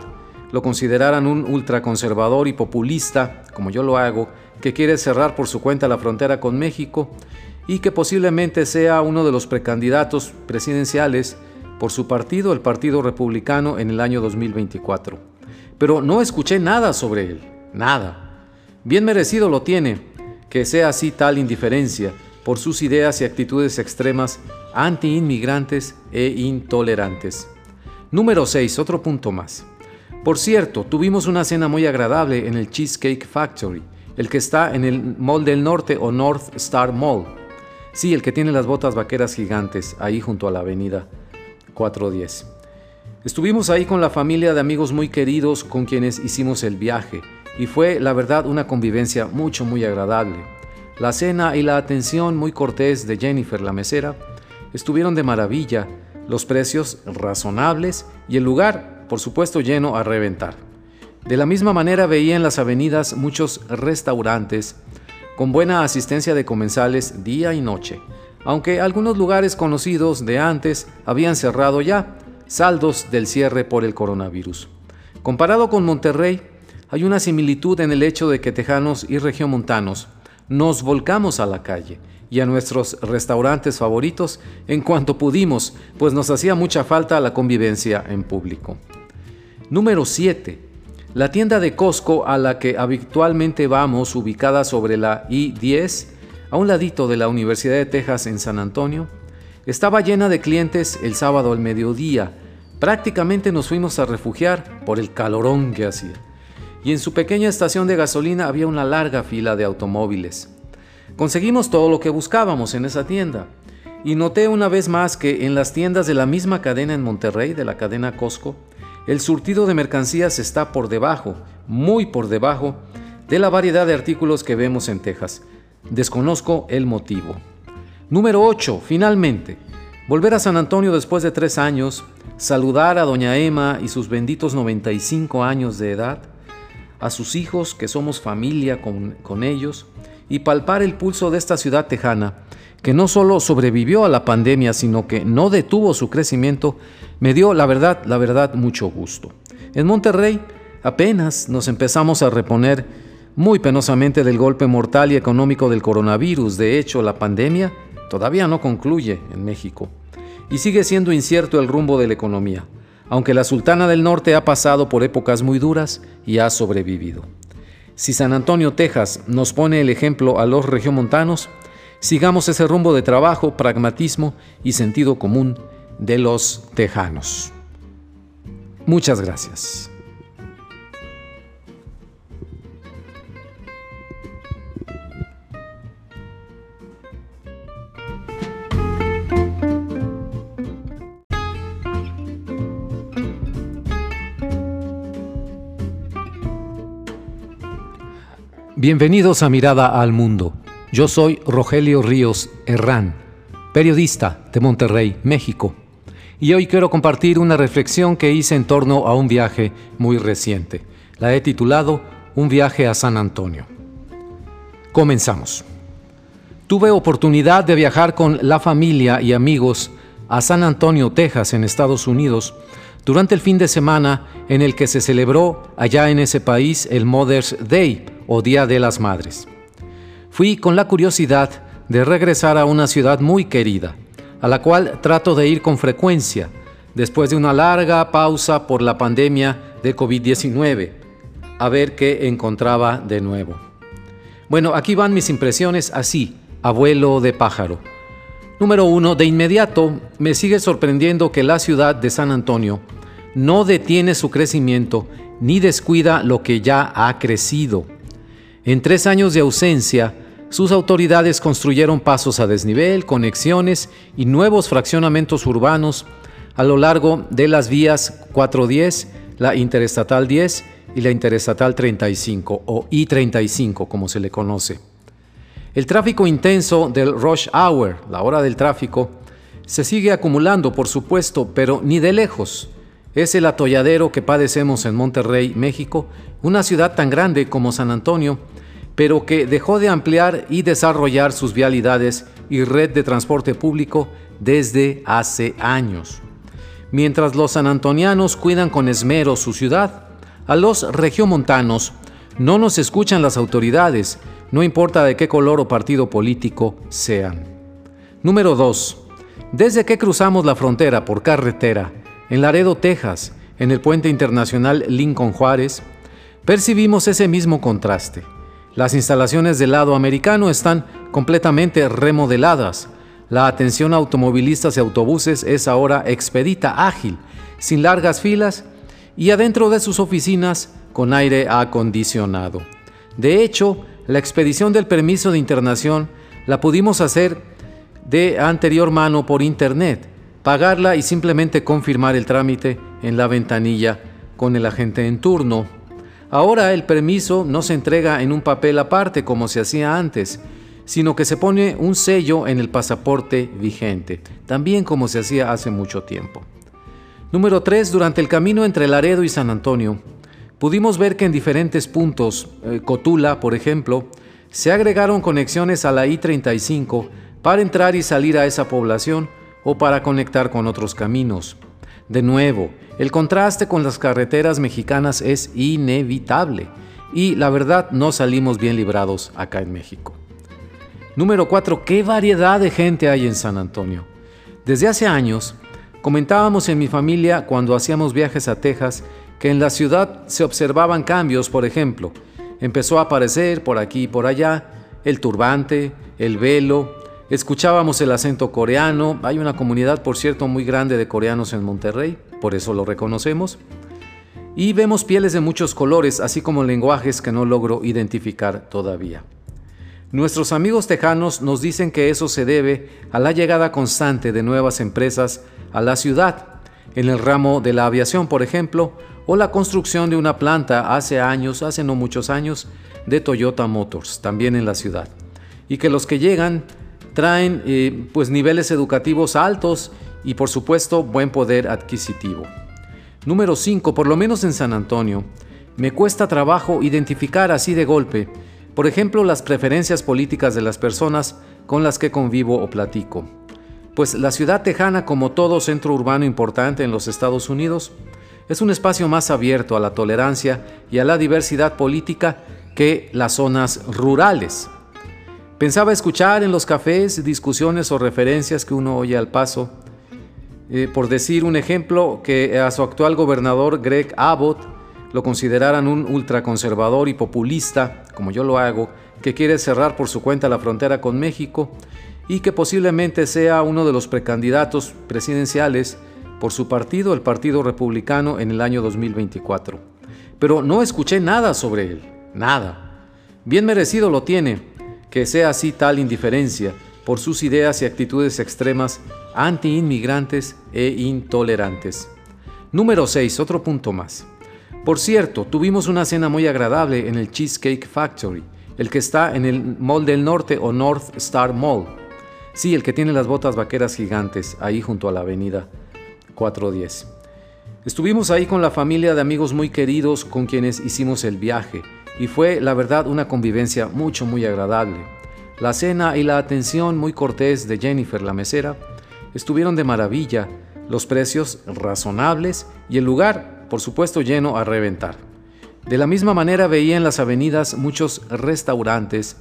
S1: lo consideraran un ultraconservador y populista, como yo lo hago, que quiere cerrar por su cuenta la frontera con México y que posiblemente sea uno de los precandidatos presidenciales por su partido, el Partido Republicano, en el año 2024. Pero no escuché nada sobre él, nada. Bien merecido lo tiene, que sea así tal indiferencia por sus ideas y actitudes extremas anti-inmigrantes e intolerantes. Número 6, otro punto más. Por cierto, tuvimos una cena muy agradable en el Cheesecake Factory, el que está en el Mall del Norte o North Star Mall. Sí, el que tiene las botas vaqueras gigantes, ahí junto a la avenida 410. Estuvimos ahí con la familia de amigos muy queridos con quienes hicimos el viaje y fue la verdad una convivencia mucho muy agradable. La cena y la atención muy cortés de Jennifer la mesera estuvieron de maravilla, los precios razonables y el lugar, por supuesto, lleno a reventar. De la misma manera veía en las avenidas muchos restaurantes con buena asistencia de comensales día y noche aunque algunos lugares conocidos de antes habían cerrado ya, saldos del cierre por el coronavirus. Comparado con Monterrey, hay una similitud en el hecho de que tejanos y regiomontanos nos volcamos a la calle y a nuestros restaurantes favoritos en cuanto pudimos, pues nos hacía mucha falta la convivencia en público. Número 7. La tienda de Costco a la que habitualmente vamos, ubicada sobre la I-10, a un ladito de la Universidad de Texas en San Antonio, estaba llena de clientes el sábado al mediodía. Prácticamente nos fuimos a refugiar por el calorón que hacía. Y en su pequeña estación de gasolina había una larga fila de automóviles. Conseguimos todo lo que buscábamos en esa tienda. Y noté una vez más que en las tiendas de la misma cadena en Monterrey, de la cadena Costco, el surtido de mercancías está por debajo, muy por debajo, de la variedad de artículos que vemos en Texas. Desconozco el motivo. Número 8. Finalmente, volver a San Antonio después de tres años, saludar a doña Emma y sus benditos 95 años de edad, a sus hijos, que somos familia con, con ellos, y palpar el pulso de esta ciudad tejana, que no solo sobrevivió a la pandemia, sino que no detuvo su crecimiento, me dio, la verdad, la verdad, mucho gusto. En Monterrey apenas nos empezamos a reponer muy penosamente del golpe mortal y económico del coronavirus. De hecho, la pandemia todavía no concluye en México y sigue siendo incierto el rumbo de la economía, aunque la Sultana del Norte ha pasado por épocas muy duras y ha sobrevivido. Si San Antonio, Texas, nos pone el ejemplo a los regiomontanos, sigamos ese rumbo de trabajo, pragmatismo y sentido común de los tejanos. Muchas gracias. Bienvenidos a Mirada al Mundo. Yo soy Rogelio Ríos Herrán, periodista de Monterrey, México. Y hoy quiero compartir una reflexión que hice en torno a un viaje muy reciente. La he titulado Un viaje a San Antonio. Comenzamos. Tuve oportunidad de viajar con la familia y amigos a San Antonio, Texas, en Estados Unidos, durante el fin de semana en el que se celebró allá en ese país el Mother's Day, o Día de las Madres. Fui con la curiosidad de regresar a una ciudad muy querida, a la cual trato de ir con frecuencia, después de una larga pausa por la pandemia de COVID-19, a ver qué encontraba de nuevo. Bueno, aquí van mis impresiones así, abuelo de pájaro. Número uno, de inmediato me sigue sorprendiendo que la ciudad de San Antonio no detiene su crecimiento ni descuida lo que ya ha crecido. En tres años de ausencia, sus autoridades construyeron pasos a desnivel, conexiones y nuevos fraccionamientos urbanos a lo largo de las vías 410, la Interestatal 10 y la Interestatal 35 o I-35 como se le conoce. El tráfico intenso del rush hour, la hora del tráfico, se sigue acumulando por supuesto, pero ni de lejos. Es el atolladero que padecemos en Monterrey, México, una ciudad tan grande como San Antonio, pero que dejó de ampliar y desarrollar sus vialidades y red de transporte público desde hace años. Mientras los sanantonianos cuidan con esmero su ciudad, a los regiomontanos no nos escuchan las autoridades, no importa de qué color o partido político sean. Número 2. Desde que cruzamos la frontera por carretera, en Laredo, Texas, en el puente internacional Lincoln Juárez, percibimos ese mismo contraste. Las instalaciones del lado americano están completamente remodeladas. La atención a automovilistas y autobuses es ahora expedita, ágil, sin largas filas y adentro de sus oficinas con aire acondicionado. De hecho, la expedición del permiso de internación la pudimos hacer de anterior mano por internet, pagarla y simplemente confirmar el trámite en la ventanilla con el agente en turno. Ahora el permiso no se entrega en un papel aparte como se hacía antes, sino que se pone un sello en el pasaporte vigente, también como se hacía hace mucho tiempo. Número 3. Durante el camino entre Laredo y San Antonio, pudimos ver que en diferentes puntos, eh, Cotula, por ejemplo, se agregaron conexiones a la I-35 para entrar y salir a esa población o para conectar con otros caminos. De nuevo, el contraste con las carreteras mexicanas es inevitable y la verdad no salimos bien librados acá en México. Número 4. ¿Qué variedad de gente hay en San Antonio? Desde hace años, comentábamos en mi familia cuando hacíamos viajes a Texas que en la ciudad se observaban cambios, por ejemplo, empezó a aparecer por aquí y por allá el turbante, el velo, escuchábamos el acento coreano, hay una comunidad, por cierto, muy grande de coreanos en Monterrey, por eso lo reconocemos, y vemos pieles de muchos colores, así como lenguajes que no logro identificar todavía. Nuestros amigos tejanos nos dicen que eso se debe a la llegada constante de nuevas empresas a la ciudad, en el ramo de la aviación, por ejemplo, o la construcción de una planta hace años, hace no muchos años, de Toyota Motors, también en la ciudad. Y que los que llegan traen eh, pues niveles educativos altos y por supuesto buen poder adquisitivo. Número 5. Por lo menos en San Antonio, me cuesta trabajo identificar así de golpe por ejemplo, las preferencias políticas de las personas con las que convivo o platico. Pues la ciudad tejana, como todo centro urbano importante en los Estados Unidos, es un espacio más abierto a la tolerancia y a la diversidad política que las zonas rurales. Pensaba escuchar en los cafés discusiones o referencias que uno oye al paso. Eh, por decir un ejemplo, que a su actual gobernador Greg Abbott lo consideraran un ultraconservador y populista, como yo lo hago, que quiere cerrar por su cuenta la frontera con México y que posiblemente sea uno de los precandidatos presidenciales por su partido, el Partido Republicano, en el año 2024. Pero no escuché nada sobre él, nada. Bien merecido lo tiene, que sea así tal indiferencia por sus ideas y actitudes extremas anti-inmigrantes e intolerantes. Número 6, otro punto más. Por cierto, tuvimos una cena muy agradable en el Cheesecake Factory, el que está en el Mall del Norte o North Star Mall. Sí, el que tiene las botas vaqueras gigantes, ahí junto a la avenida 410. Estuvimos ahí con la familia de amigos muy queridos con quienes hicimos el viaje y fue la verdad una convivencia mucho muy agradable. La cena y la atención muy cortés de Jennifer la mesera estuvieron de maravilla, los precios razonables y el lugar por supuesto lleno a reventar. De la misma manera veía en las avenidas muchos restaurantes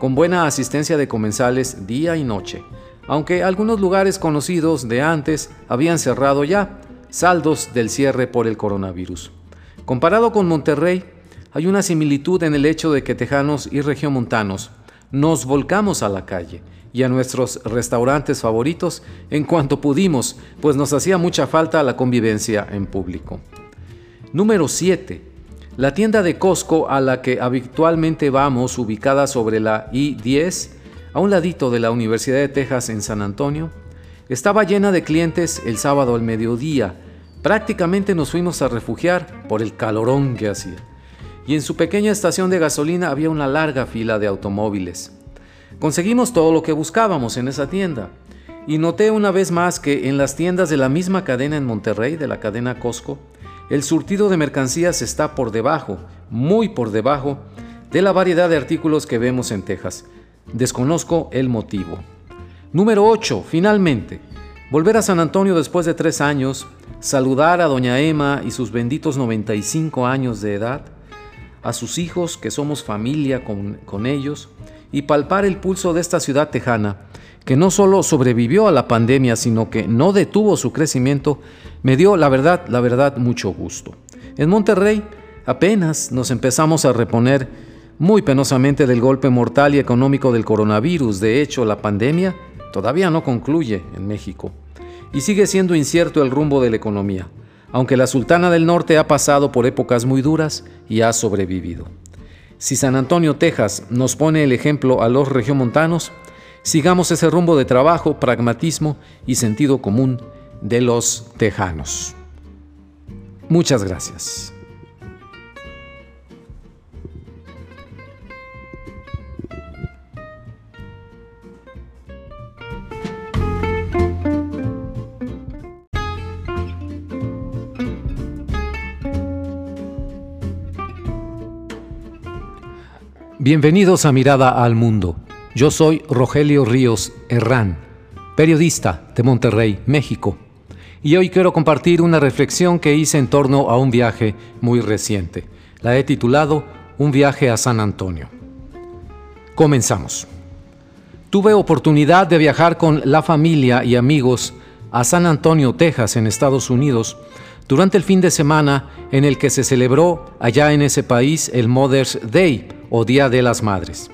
S1: con buena asistencia de comensales día y noche, aunque algunos lugares conocidos de antes habían cerrado ya, saldos del cierre por el coronavirus. Comparado con Monterrey, hay una similitud en el hecho de que tejanos y regiomontanos nos volcamos a la calle y a nuestros restaurantes favoritos en cuanto pudimos, pues nos hacía mucha falta la convivencia en público. Número 7. La tienda de Costco a la que habitualmente vamos, ubicada sobre la I-10, a un ladito de la Universidad de Texas en San Antonio, estaba llena de clientes el sábado al mediodía. Prácticamente nos fuimos a refugiar por el calorón que hacía. Y en su pequeña estación de gasolina había una larga fila de automóviles. Conseguimos todo lo que buscábamos en esa tienda. Y noté una vez más que en las tiendas de la misma cadena en Monterrey, de la cadena Costco, el surtido de mercancías está por debajo, muy por debajo, de la variedad de artículos que vemos en Texas. Desconozco el motivo. Número 8. Finalmente, volver a San Antonio después de tres años, saludar a doña Emma y sus benditos 95 años de edad, a sus hijos, que somos familia con, con ellos, y palpar el pulso de esta ciudad tejana, que no solo sobrevivió a la pandemia, sino que no detuvo su crecimiento, me dio, la verdad, la verdad, mucho gusto. En Monterrey apenas nos empezamos a reponer muy penosamente del golpe mortal y económico del coronavirus. De hecho, la pandemia todavía no concluye en México y sigue siendo incierto el rumbo de la economía, aunque la Sultana del Norte ha pasado por épocas muy duras y ha sobrevivido. Si San Antonio, Texas, nos pone el ejemplo a los regiomontanos, sigamos ese rumbo de trabajo, pragmatismo y sentido común de los tejanos. Muchas gracias. Bienvenidos a Mirada al Mundo. Yo soy Rogelio Ríos Herrán, periodista de Monterrey, México y hoy quiero compartir una reflexión que hice en torno a un viaje muy reciente. La he titulado Un viaje a San Antonio. Comenzamos. Tuve oportunidad de viajar con la familia y amigos a San Antonio, Texas, en Estados Unidos, durante el fin de semana en el que se celebró allá en ese país el Mother's Day o Día de las Madres.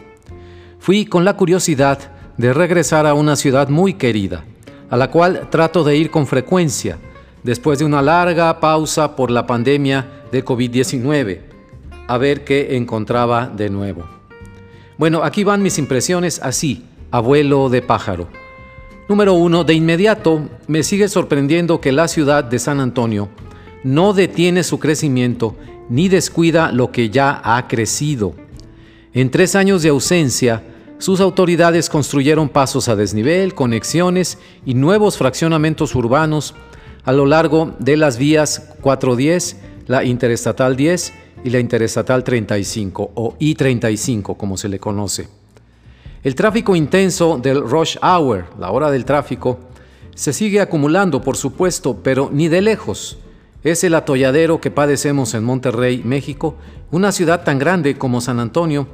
S1: Fui con la curiosidad de regresar a una ciudad muy querida, a la cual trato de ir con frecuencia, después de una larga pausa por la pandemia de COVID-19, a ver qué encontraba de nuevo. Bueno, aquí van mis impresiones así, abuelo de pájaro. Número uno, de inmediato me sigue sorprendiendo que la ciudad de San Antonio no detiene su crecimiento ni descuida lo que ya ha crecido. En tres años de ausencia, sus autoridades construyeron pasos a desnivel, conexiones y nuevos fraccionamientos urbanos a lo largo de las vías 410, la Interestatal 10 y la Interestatal 35 o I-35 como se le conoce. El tráfico intenso del rush hour, la hora del tráfico, se sigue acumulando por supuesto, pero ni de lejos. Es el atolladero que padecemos en Monterrey, México, una ciudad tan grande como San Antonio,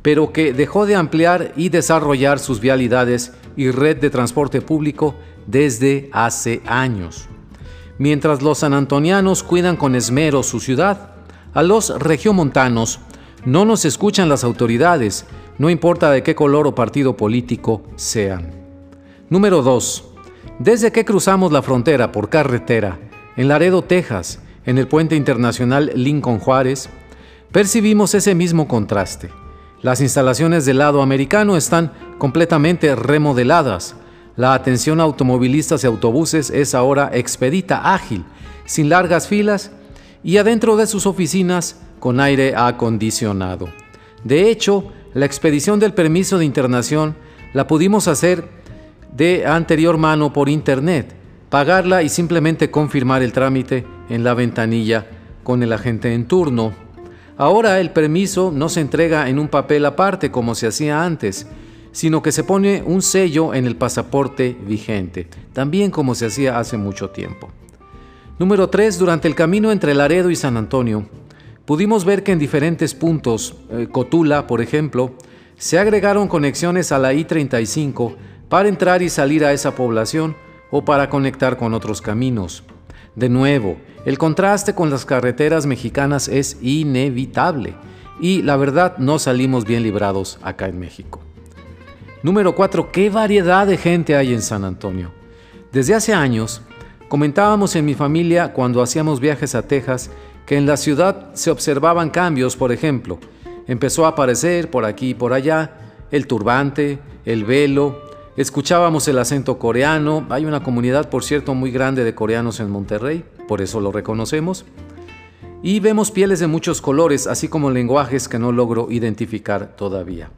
S1: pero que dejó de ampliar y desarrollar sus vialidades y red de transporte público desde hace años. Mientras los sanantonianos cuidan con esmero su ciudad, a los regiomontanos no nos escuchan las autoridades, no importa de qué color o partido político sean. Número 2. Desde que cruzamos la frontera por carretera, en Laredo, Texas, en el puente internacional Lincoln Juárez, percibimos ese mismo contraste. Las instalaciones del lado americano están completamente remodeladas. La atención a automovilistas y autobuses es ahora expedita, ágil, sin largas filas y adentro de sus oficinas con aire acondicionado. De hecho, la expedición del permiso de internación la pudimos hacer de anterior mano por internet, pagarla y simplemente confirmar el trámite en la ventanilla con el agente en turno. Ahora el permiso no se entrega en un papel aparte como se hacía antes, sino que se pone un sello en el pasaporte vigente, también como se hacía hace mucho tiempo. Número 3. Durante el camino entre Laredo y San Antonio, pudimos ver que en diferentes puntos, eh, Cotula por ejemplo, se agregaron conexiones a la I-35 para entrar y salir a esa población o para conectar con otros caminos. De nuevo, el contraste con las carreteras mexicanas es inevitable y la verdad no salimos bien librados acá en México. Número 4. ¿Qué variedad de gente hay en San Antonio? Desde hace años, comentábamos en mi familia cuando hacíamos viajes a Texas que en la ciudad se observaban cambios, por ejemplo, empezó a aparecer por aquí y por allá el turbante, el velo, Escuchábamos el acento coreano, hay una comunidad por cierto muy grande de coreanos en Monterrey, por eso lo reconocemos. Y vemos pieles de muchos colores, así como lenguajes que no logro identificar todavía.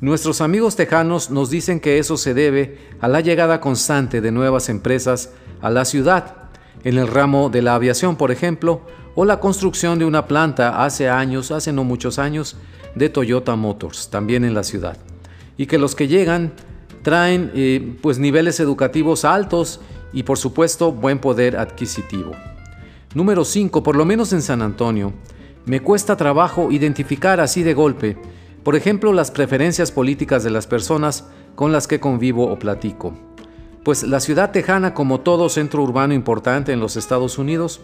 S1: Nuestros amigos tejanos nos dicen que eso se debe a la llegada constante de nuevas empresas a la ciudad, en el ramo de la aviación, por ejemplo, o la construcción de una planta hace años, hace no muchos años, de Toyota Motors, también en la ciudad. Y que los que llegan traen eh, pues niveles educativos altos y por supuesto buen poder adquisitivo. Número 5. Por lo menos en San Antonio, me cuesta trabajo identificar así de golpe, por ejemplo, las preferencias políticas de las personas con las que convivo o platico. Pues la ciudad tejana, como todo centro urbano importante en los Estados Unidos,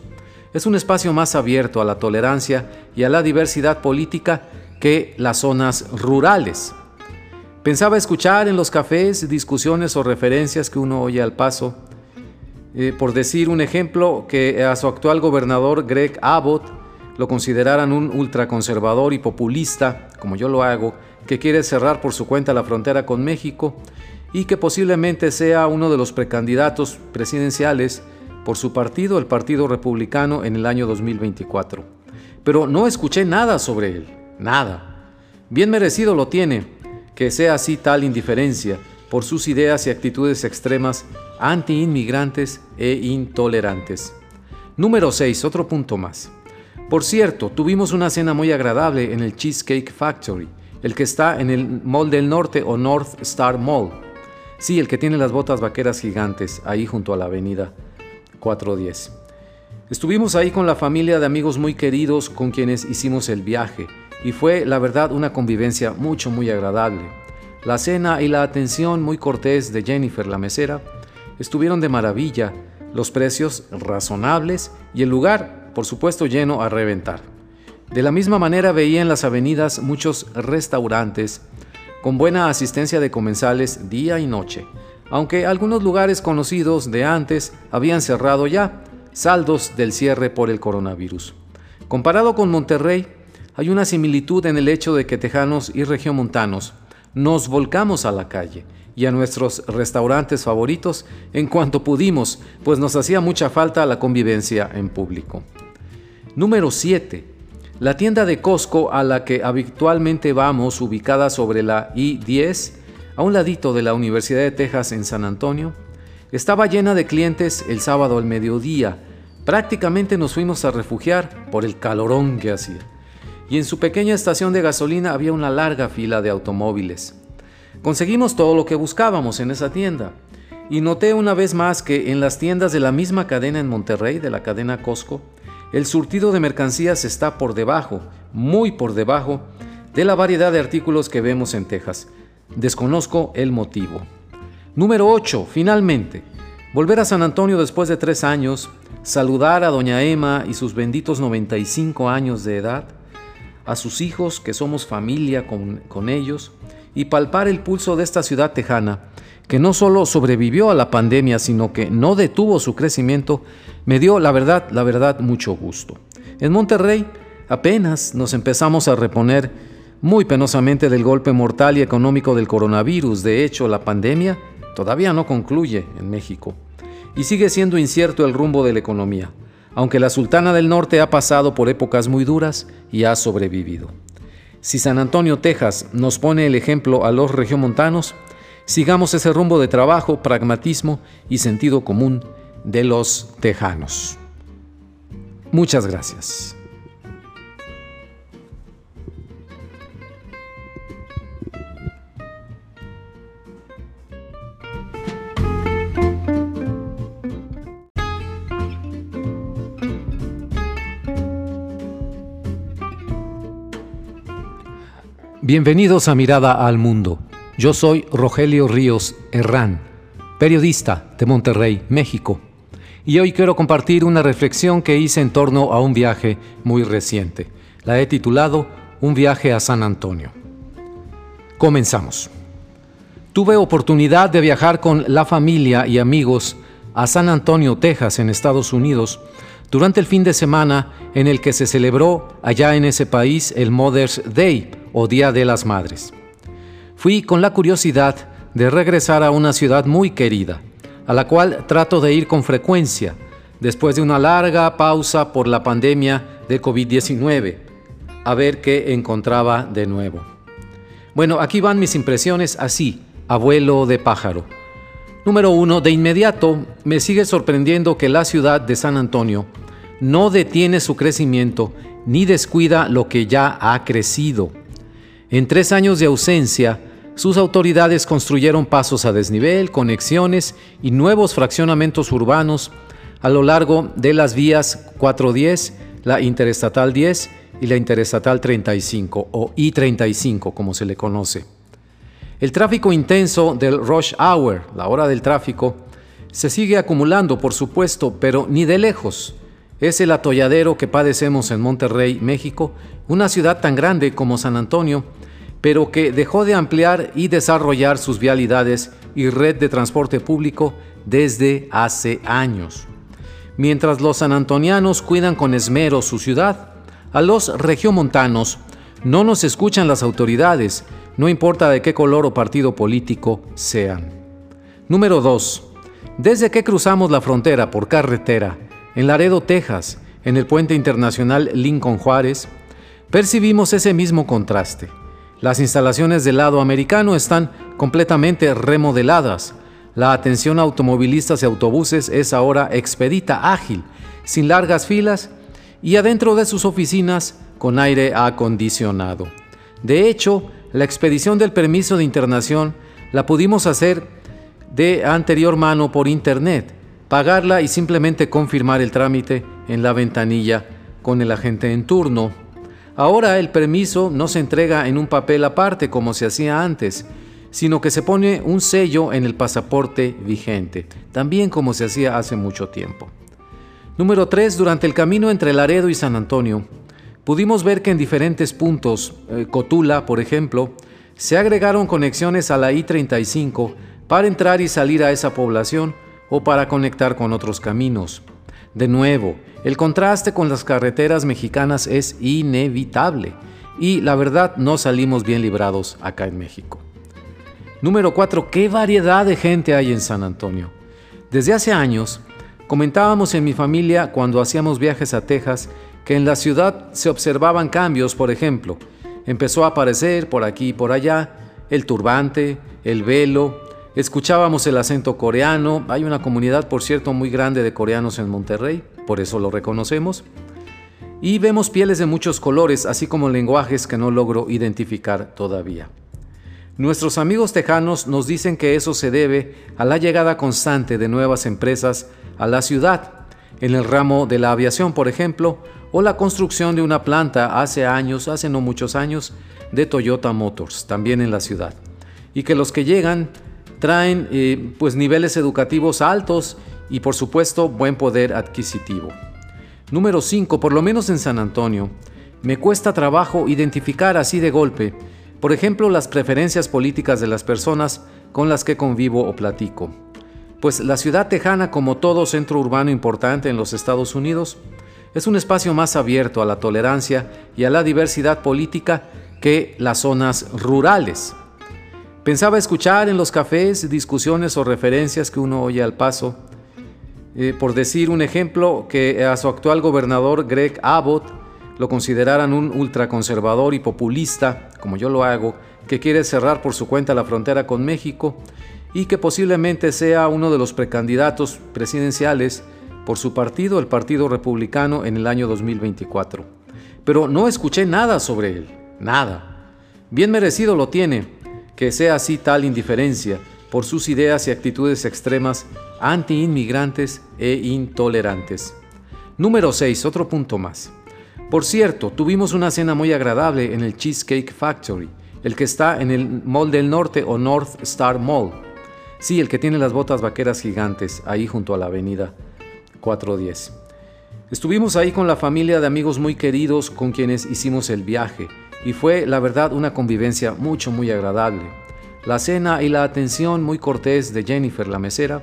S1: es un espacio más abierto a la tolerancia y a la diversidad política que las zonas rurales. Pensaba escuchar en los cafés discusiones o referencias que uno oye al paso. Eh, por decir un ejemplo, que a su actual gobernador Greg Abbott lo consideraran un ultraconservador y populista, como yo lo hago, que quiere cerrar por su cuenta la frontera con México y que posiblemente sea uno de los precandidatos presidenciales por su partido, el Partido Republicano, en el año 2024. Pero no escuché nada sobre él, nada. Bien merecido lo tiene, que sea así tal indiferencia por sus ideas y actitudes extremas anti-inmigrantes e intolerantes. Número 6. Otro punto más. Por cierto, tuvimos una cena muy agradable en el Cheesecake Factory, el que está en el Mall del Norte o North Star Mall. Sí, el que tiene las botas vaqueras gigantes, ahí junto a la avenida 410. Estuvimos ahí con la familia de amigos muy queridos con quienes hicimos el viaje y fue la verdad una convivencia mucho muy agradable. La cena y la atención muy cortés de Jennifer la mesera estuvieron de maravilla, los precios razonables y el lugar por supuesto lleno a reventar. De la misma manera veía en las avenidas muchos restaurantes con buena asistencia de comensales día y noche, aunque algunos lugares conocidos de antes habían cerrado ya, saldos del cierre por el coronavirus. Comparado con Monterrey, hay una similitud en el hecho de que tejanos y regiomontanos nos volcamos a la calle y a nuestros restaurantes favoritos en cuanto pudimos, pues nos hacía mucha falta la convivencia en público. Número 7 la tienda de Costco a la que habitualmente vamos, ubicada sobre la I-10, a un ladito de la Universidad de Texas en San Antonio, estaba llena de clientes el sábado al mediodía. Prácticamente nos fuimos a refugiar por el calorón que hacía. Y en su pequeña estación de gasolina había una larga fila de automóviles. Conseguimos todo lo que buscábamos en esa tienda. Y noté una vez más que en las tiendas de la misma cadena en Monterrey, de la cadena Costco, el surtido de mercancías está por debajo, muy por debajo, de la variedad de artículos que vemos en Texas. Desconozco el motivo. Número 8. Finalmente, volver a San Antonio después de tres años, saludar a doña Emma y sus benditos 95 años de edad, a sus hijos, que somos familia con, con ellos, y palpar el pulso de esta ciudad tejana, que no solo sobrevivió a la pandemia, sino que no detuvo su crecimiento, me dio, la verdad, la verdad, mucho gusto. En Monterrey apenas nos empezamos a reponer muy penosamente del golpe mortal y económico del coronavirus. De hecho, la pandemia todavía no concluye en México y sigue siendo incierto el rumbo de la economía, aunque la Sultana del Norte ha pasado por épocas muy duras y ha sobrevivido. Si San Antonio, Texas, nos pone el ejemplo a los regiomontanos, sigamos ese rumbo de trabajo, pragmatismo y sentido común de los tejanos. Muchas gracias. Bienvenidos a Mirada al Mundo. Yo soy Rogelio Ríos Herrán, periodista de Monterrey, México, y hoy quiero compartir una reflexión que hice en torno a un viaje muy reciente. La he titulado Un viaje a San Antonio. Comenzamos. Tuve oportunidad de viajar con la familia y amigos a San Antonio, Texas, en Estados Unidos, durante el fin de semana en el que se celebró allá en ese país el Mother's Day Día de las Madres fui con la curiosidad de regresar a una ciudad muy querida, a la cual trato de ir con frecuencia, después de una larga pausa por la pandemia de COVID-19, a ver qué encontraba de nuevo. Bueno, aquí van mis impresiones así, abuelo de pájaro. Número uno, de inmediato me sigue sorprendiendo que la ciudad de San Antonio no detiene su crecimiento ni descuida lo que ya ha crecido. En tres años de ausencia, sus autoridades construyeron pasos a desnivel, conexiones y nuevos fraccionamientos urbanos a lo largo de las vías 410, la Interestatal 10 y la Interestatal 35 o I-35 como se le conoce. El tráfico intenso del rush hour, la hora del tráfico, se sigue acumulando por supuesto, pero ni de lejos. Es el atolladero que padecemos en Monterrey, México, una ciudad tan grande como San Antonio, pero que dejó de ampliar y desarrollar sus vialidades y red de transporte público desde hace años. Mientras los sanantonianos cuidan con esmero su ciudad, a los regiomontanos no nos escuchan las autoridades, no importa de qué color o partido político sean. Número 2. Desde que cruzamos la frontera por carretera, en Laredo, Texas, en el puente internacional Lincoln Juárez, percibimos ese mismo contraste. Las instalaciones del lado americano están completamente remodeladas. La atención a automovilistas y autobuses es ahora expedita, ágil, sin largas filas y adentro de sus oficinas con aire acondicionado. De hecho, la expedición del permiso de internación la pudimos hacer de anterior mano por internet. Pagarla y simplemente confirmar el trámite en la ventanilla con el agente en turno. Ahora el permiso no se entrega en un papel aparte como se hacía antes, sino que se pone un sello en el pasaporte vigente, también como se hacía hace mucho tiempo. Número 3. Durante el camino entre Laredo y San Antonio, pudimos ver que en diferentes puntos, eh, Cotula, por ejemplo, se agregaron conexiones a la I-35 para entrar y salir a esa población o para conectar con otros caminos. De nuevo, el contraste con las carreteras mexicanas es inevitable y la verdad no salimos bien librados acá en México. Número 4. ¿Qué variedad de gente hay en San Antonio? Desde hace años, comentábamos en mi familia cuando hacíamos viajes a Texas que en la ciudad se observaban cambios, por ejemplo, empezó a aparecer por aquí y por allá el turbante, el velo, escuchábamos el acento coreano, hay una comunidad por cierto muy grande de coreanos en Monterrey, por eso lo reconocemos, y vemos pieles de muchos colores, así como lenguajes que no logro identificar todavía. Nuestros amigos tejanos nos dicen que eso se debe a la llegada constante de nuevas empresas a la ciudad, en el ramo de la aviación, por ejemplo, o la construcción de una planta hace años, hace no muchos años, de Toyota Motors, también en la ciudad. Y que los que llegan traen eh, pues niveles educativos altos y por supuesto buen poder adquisitivo. Número 5. Por lo menos en San Antonio, me cuesta trabajo identificar así de golpe por ejemplo, las preferencias políticas de las personas con las que convivo o platico. Pues la ciudad tejana, como todo centro urbano importante en los Estados Unidos, es un espacio más abierto a la tolerancia y a la diversidad política que las zonas rurales. Pensaba escuchar en los cafés discusiones o referencias que uno oye al paso. Eh, por decir un ejemplo, que a su actual gobernador Greg Abbott lo consideraran un ultraconservador y populista, como yo lo hago, que quiere cerrar por su cuenta la frontera con México y que posiblemente sea uno de los precandidatos presidenciales por su partido, el Partido Republicano, en el año 2024. Pero no escuché nada sobre él, nada. Bien merecido lo tiene, que sea así tal indiferencia por sus ideas y actitudes extremas anti-inmigrantes e intolerantes. Número 6, otro punto más. Por cierto, tuvimos una cena muy agradable en el Cheesecake Factory, el que está en el Mall del Norte o North Star Mall. Sí, el que tiene las botas vaqueras gigantes, ahí junto a la avenida 410. Estuvimos ahí con la familia de amigos muy queridos con quienes hicimos el viaje y fue la verdad una convivencia mucho muy agradable. La cena y la atención muy cortés de Jennifer la mesera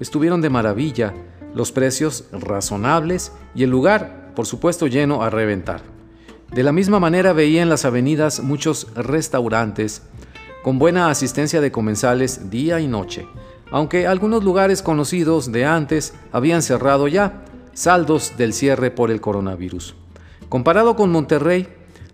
S1: estuvieron de maravilla, los precios razonables y el lugar por supuesto lleno a reventar. De la misma manera veía en las avenidas muchos restaurantes con buena asistencia de comensales día y noche, aunque algunos lugares conocidos de antes habían cerrado ya, saldos del cierre por el coronavirus. Comparado con Monterrey,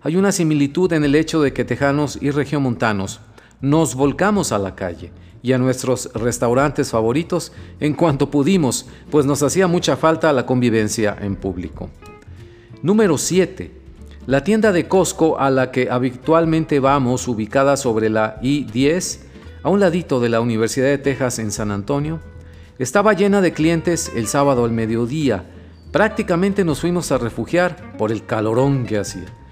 S1: hay una similitud en el hecho de que tejanos y regiomontanos nos volcamos a la calle y a nuestros restaurantes favoritos en cuanto pudimos, pues nos hacía mucha falta la convivencia en público. Número 7. La tienda de Costco a la que habitualmente vamos, ubicada sobre la I-10, a un ladito de la Universidad de Texas en San Antonio, estaba llena de clientes el sábado al mediodía. Prácticamente nos fuimos a refugiar por el calorón que hacía.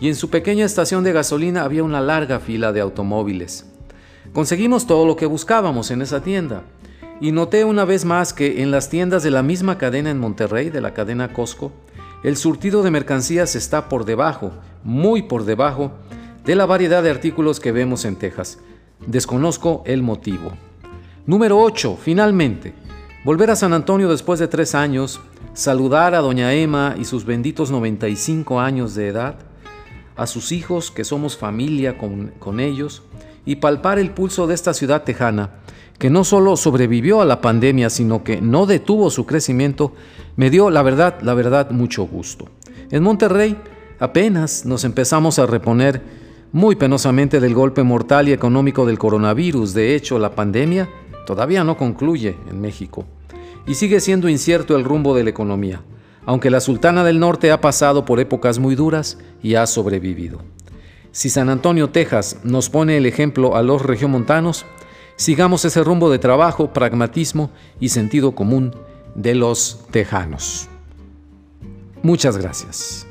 S1: Y en su pequeña estación de gasolina había una larga fila de automóviles. Conseguimos todo lo que buscábamos en esa tienda. Y noté una vez más que en las tiendas de la misma cadena en Monterrey, de la cadena Costco, el surtido de mercancías está por debajo, muy por debajo, de la variedad de artículos que vemos en Texas. Desconozco el motivo. Número 8. Finalmente, volver a San Antonio después de tres años, saludar a doña Emma y sus benditos 95 años de edad, a sus hijos, que somos familia con, con ellos, y palpar el pulso de esta ciudad tejana, que no solo sobrevivió a la pandemia, sino que no detuvo su crecimiento, me dio, la verdad, la verdad, mucho gusto. En Monterrey apenas nos empezamos a reponer muy penosamente del golpe mortal y económico del coronavirus. De hecho, la pandemia todavía no concluye en México y sigue siendo incierto el rumbo de la economía, aunque la Sultana del Norte ha pasado por épocas muy duras y ha sobrevivido. Si San Antonio, Texas, nos pone el ejemplo a los regiomontanos, sigamos ese rumbo de trabajo, pragmatismo y sentido común de los tejanos. Muchas gracias.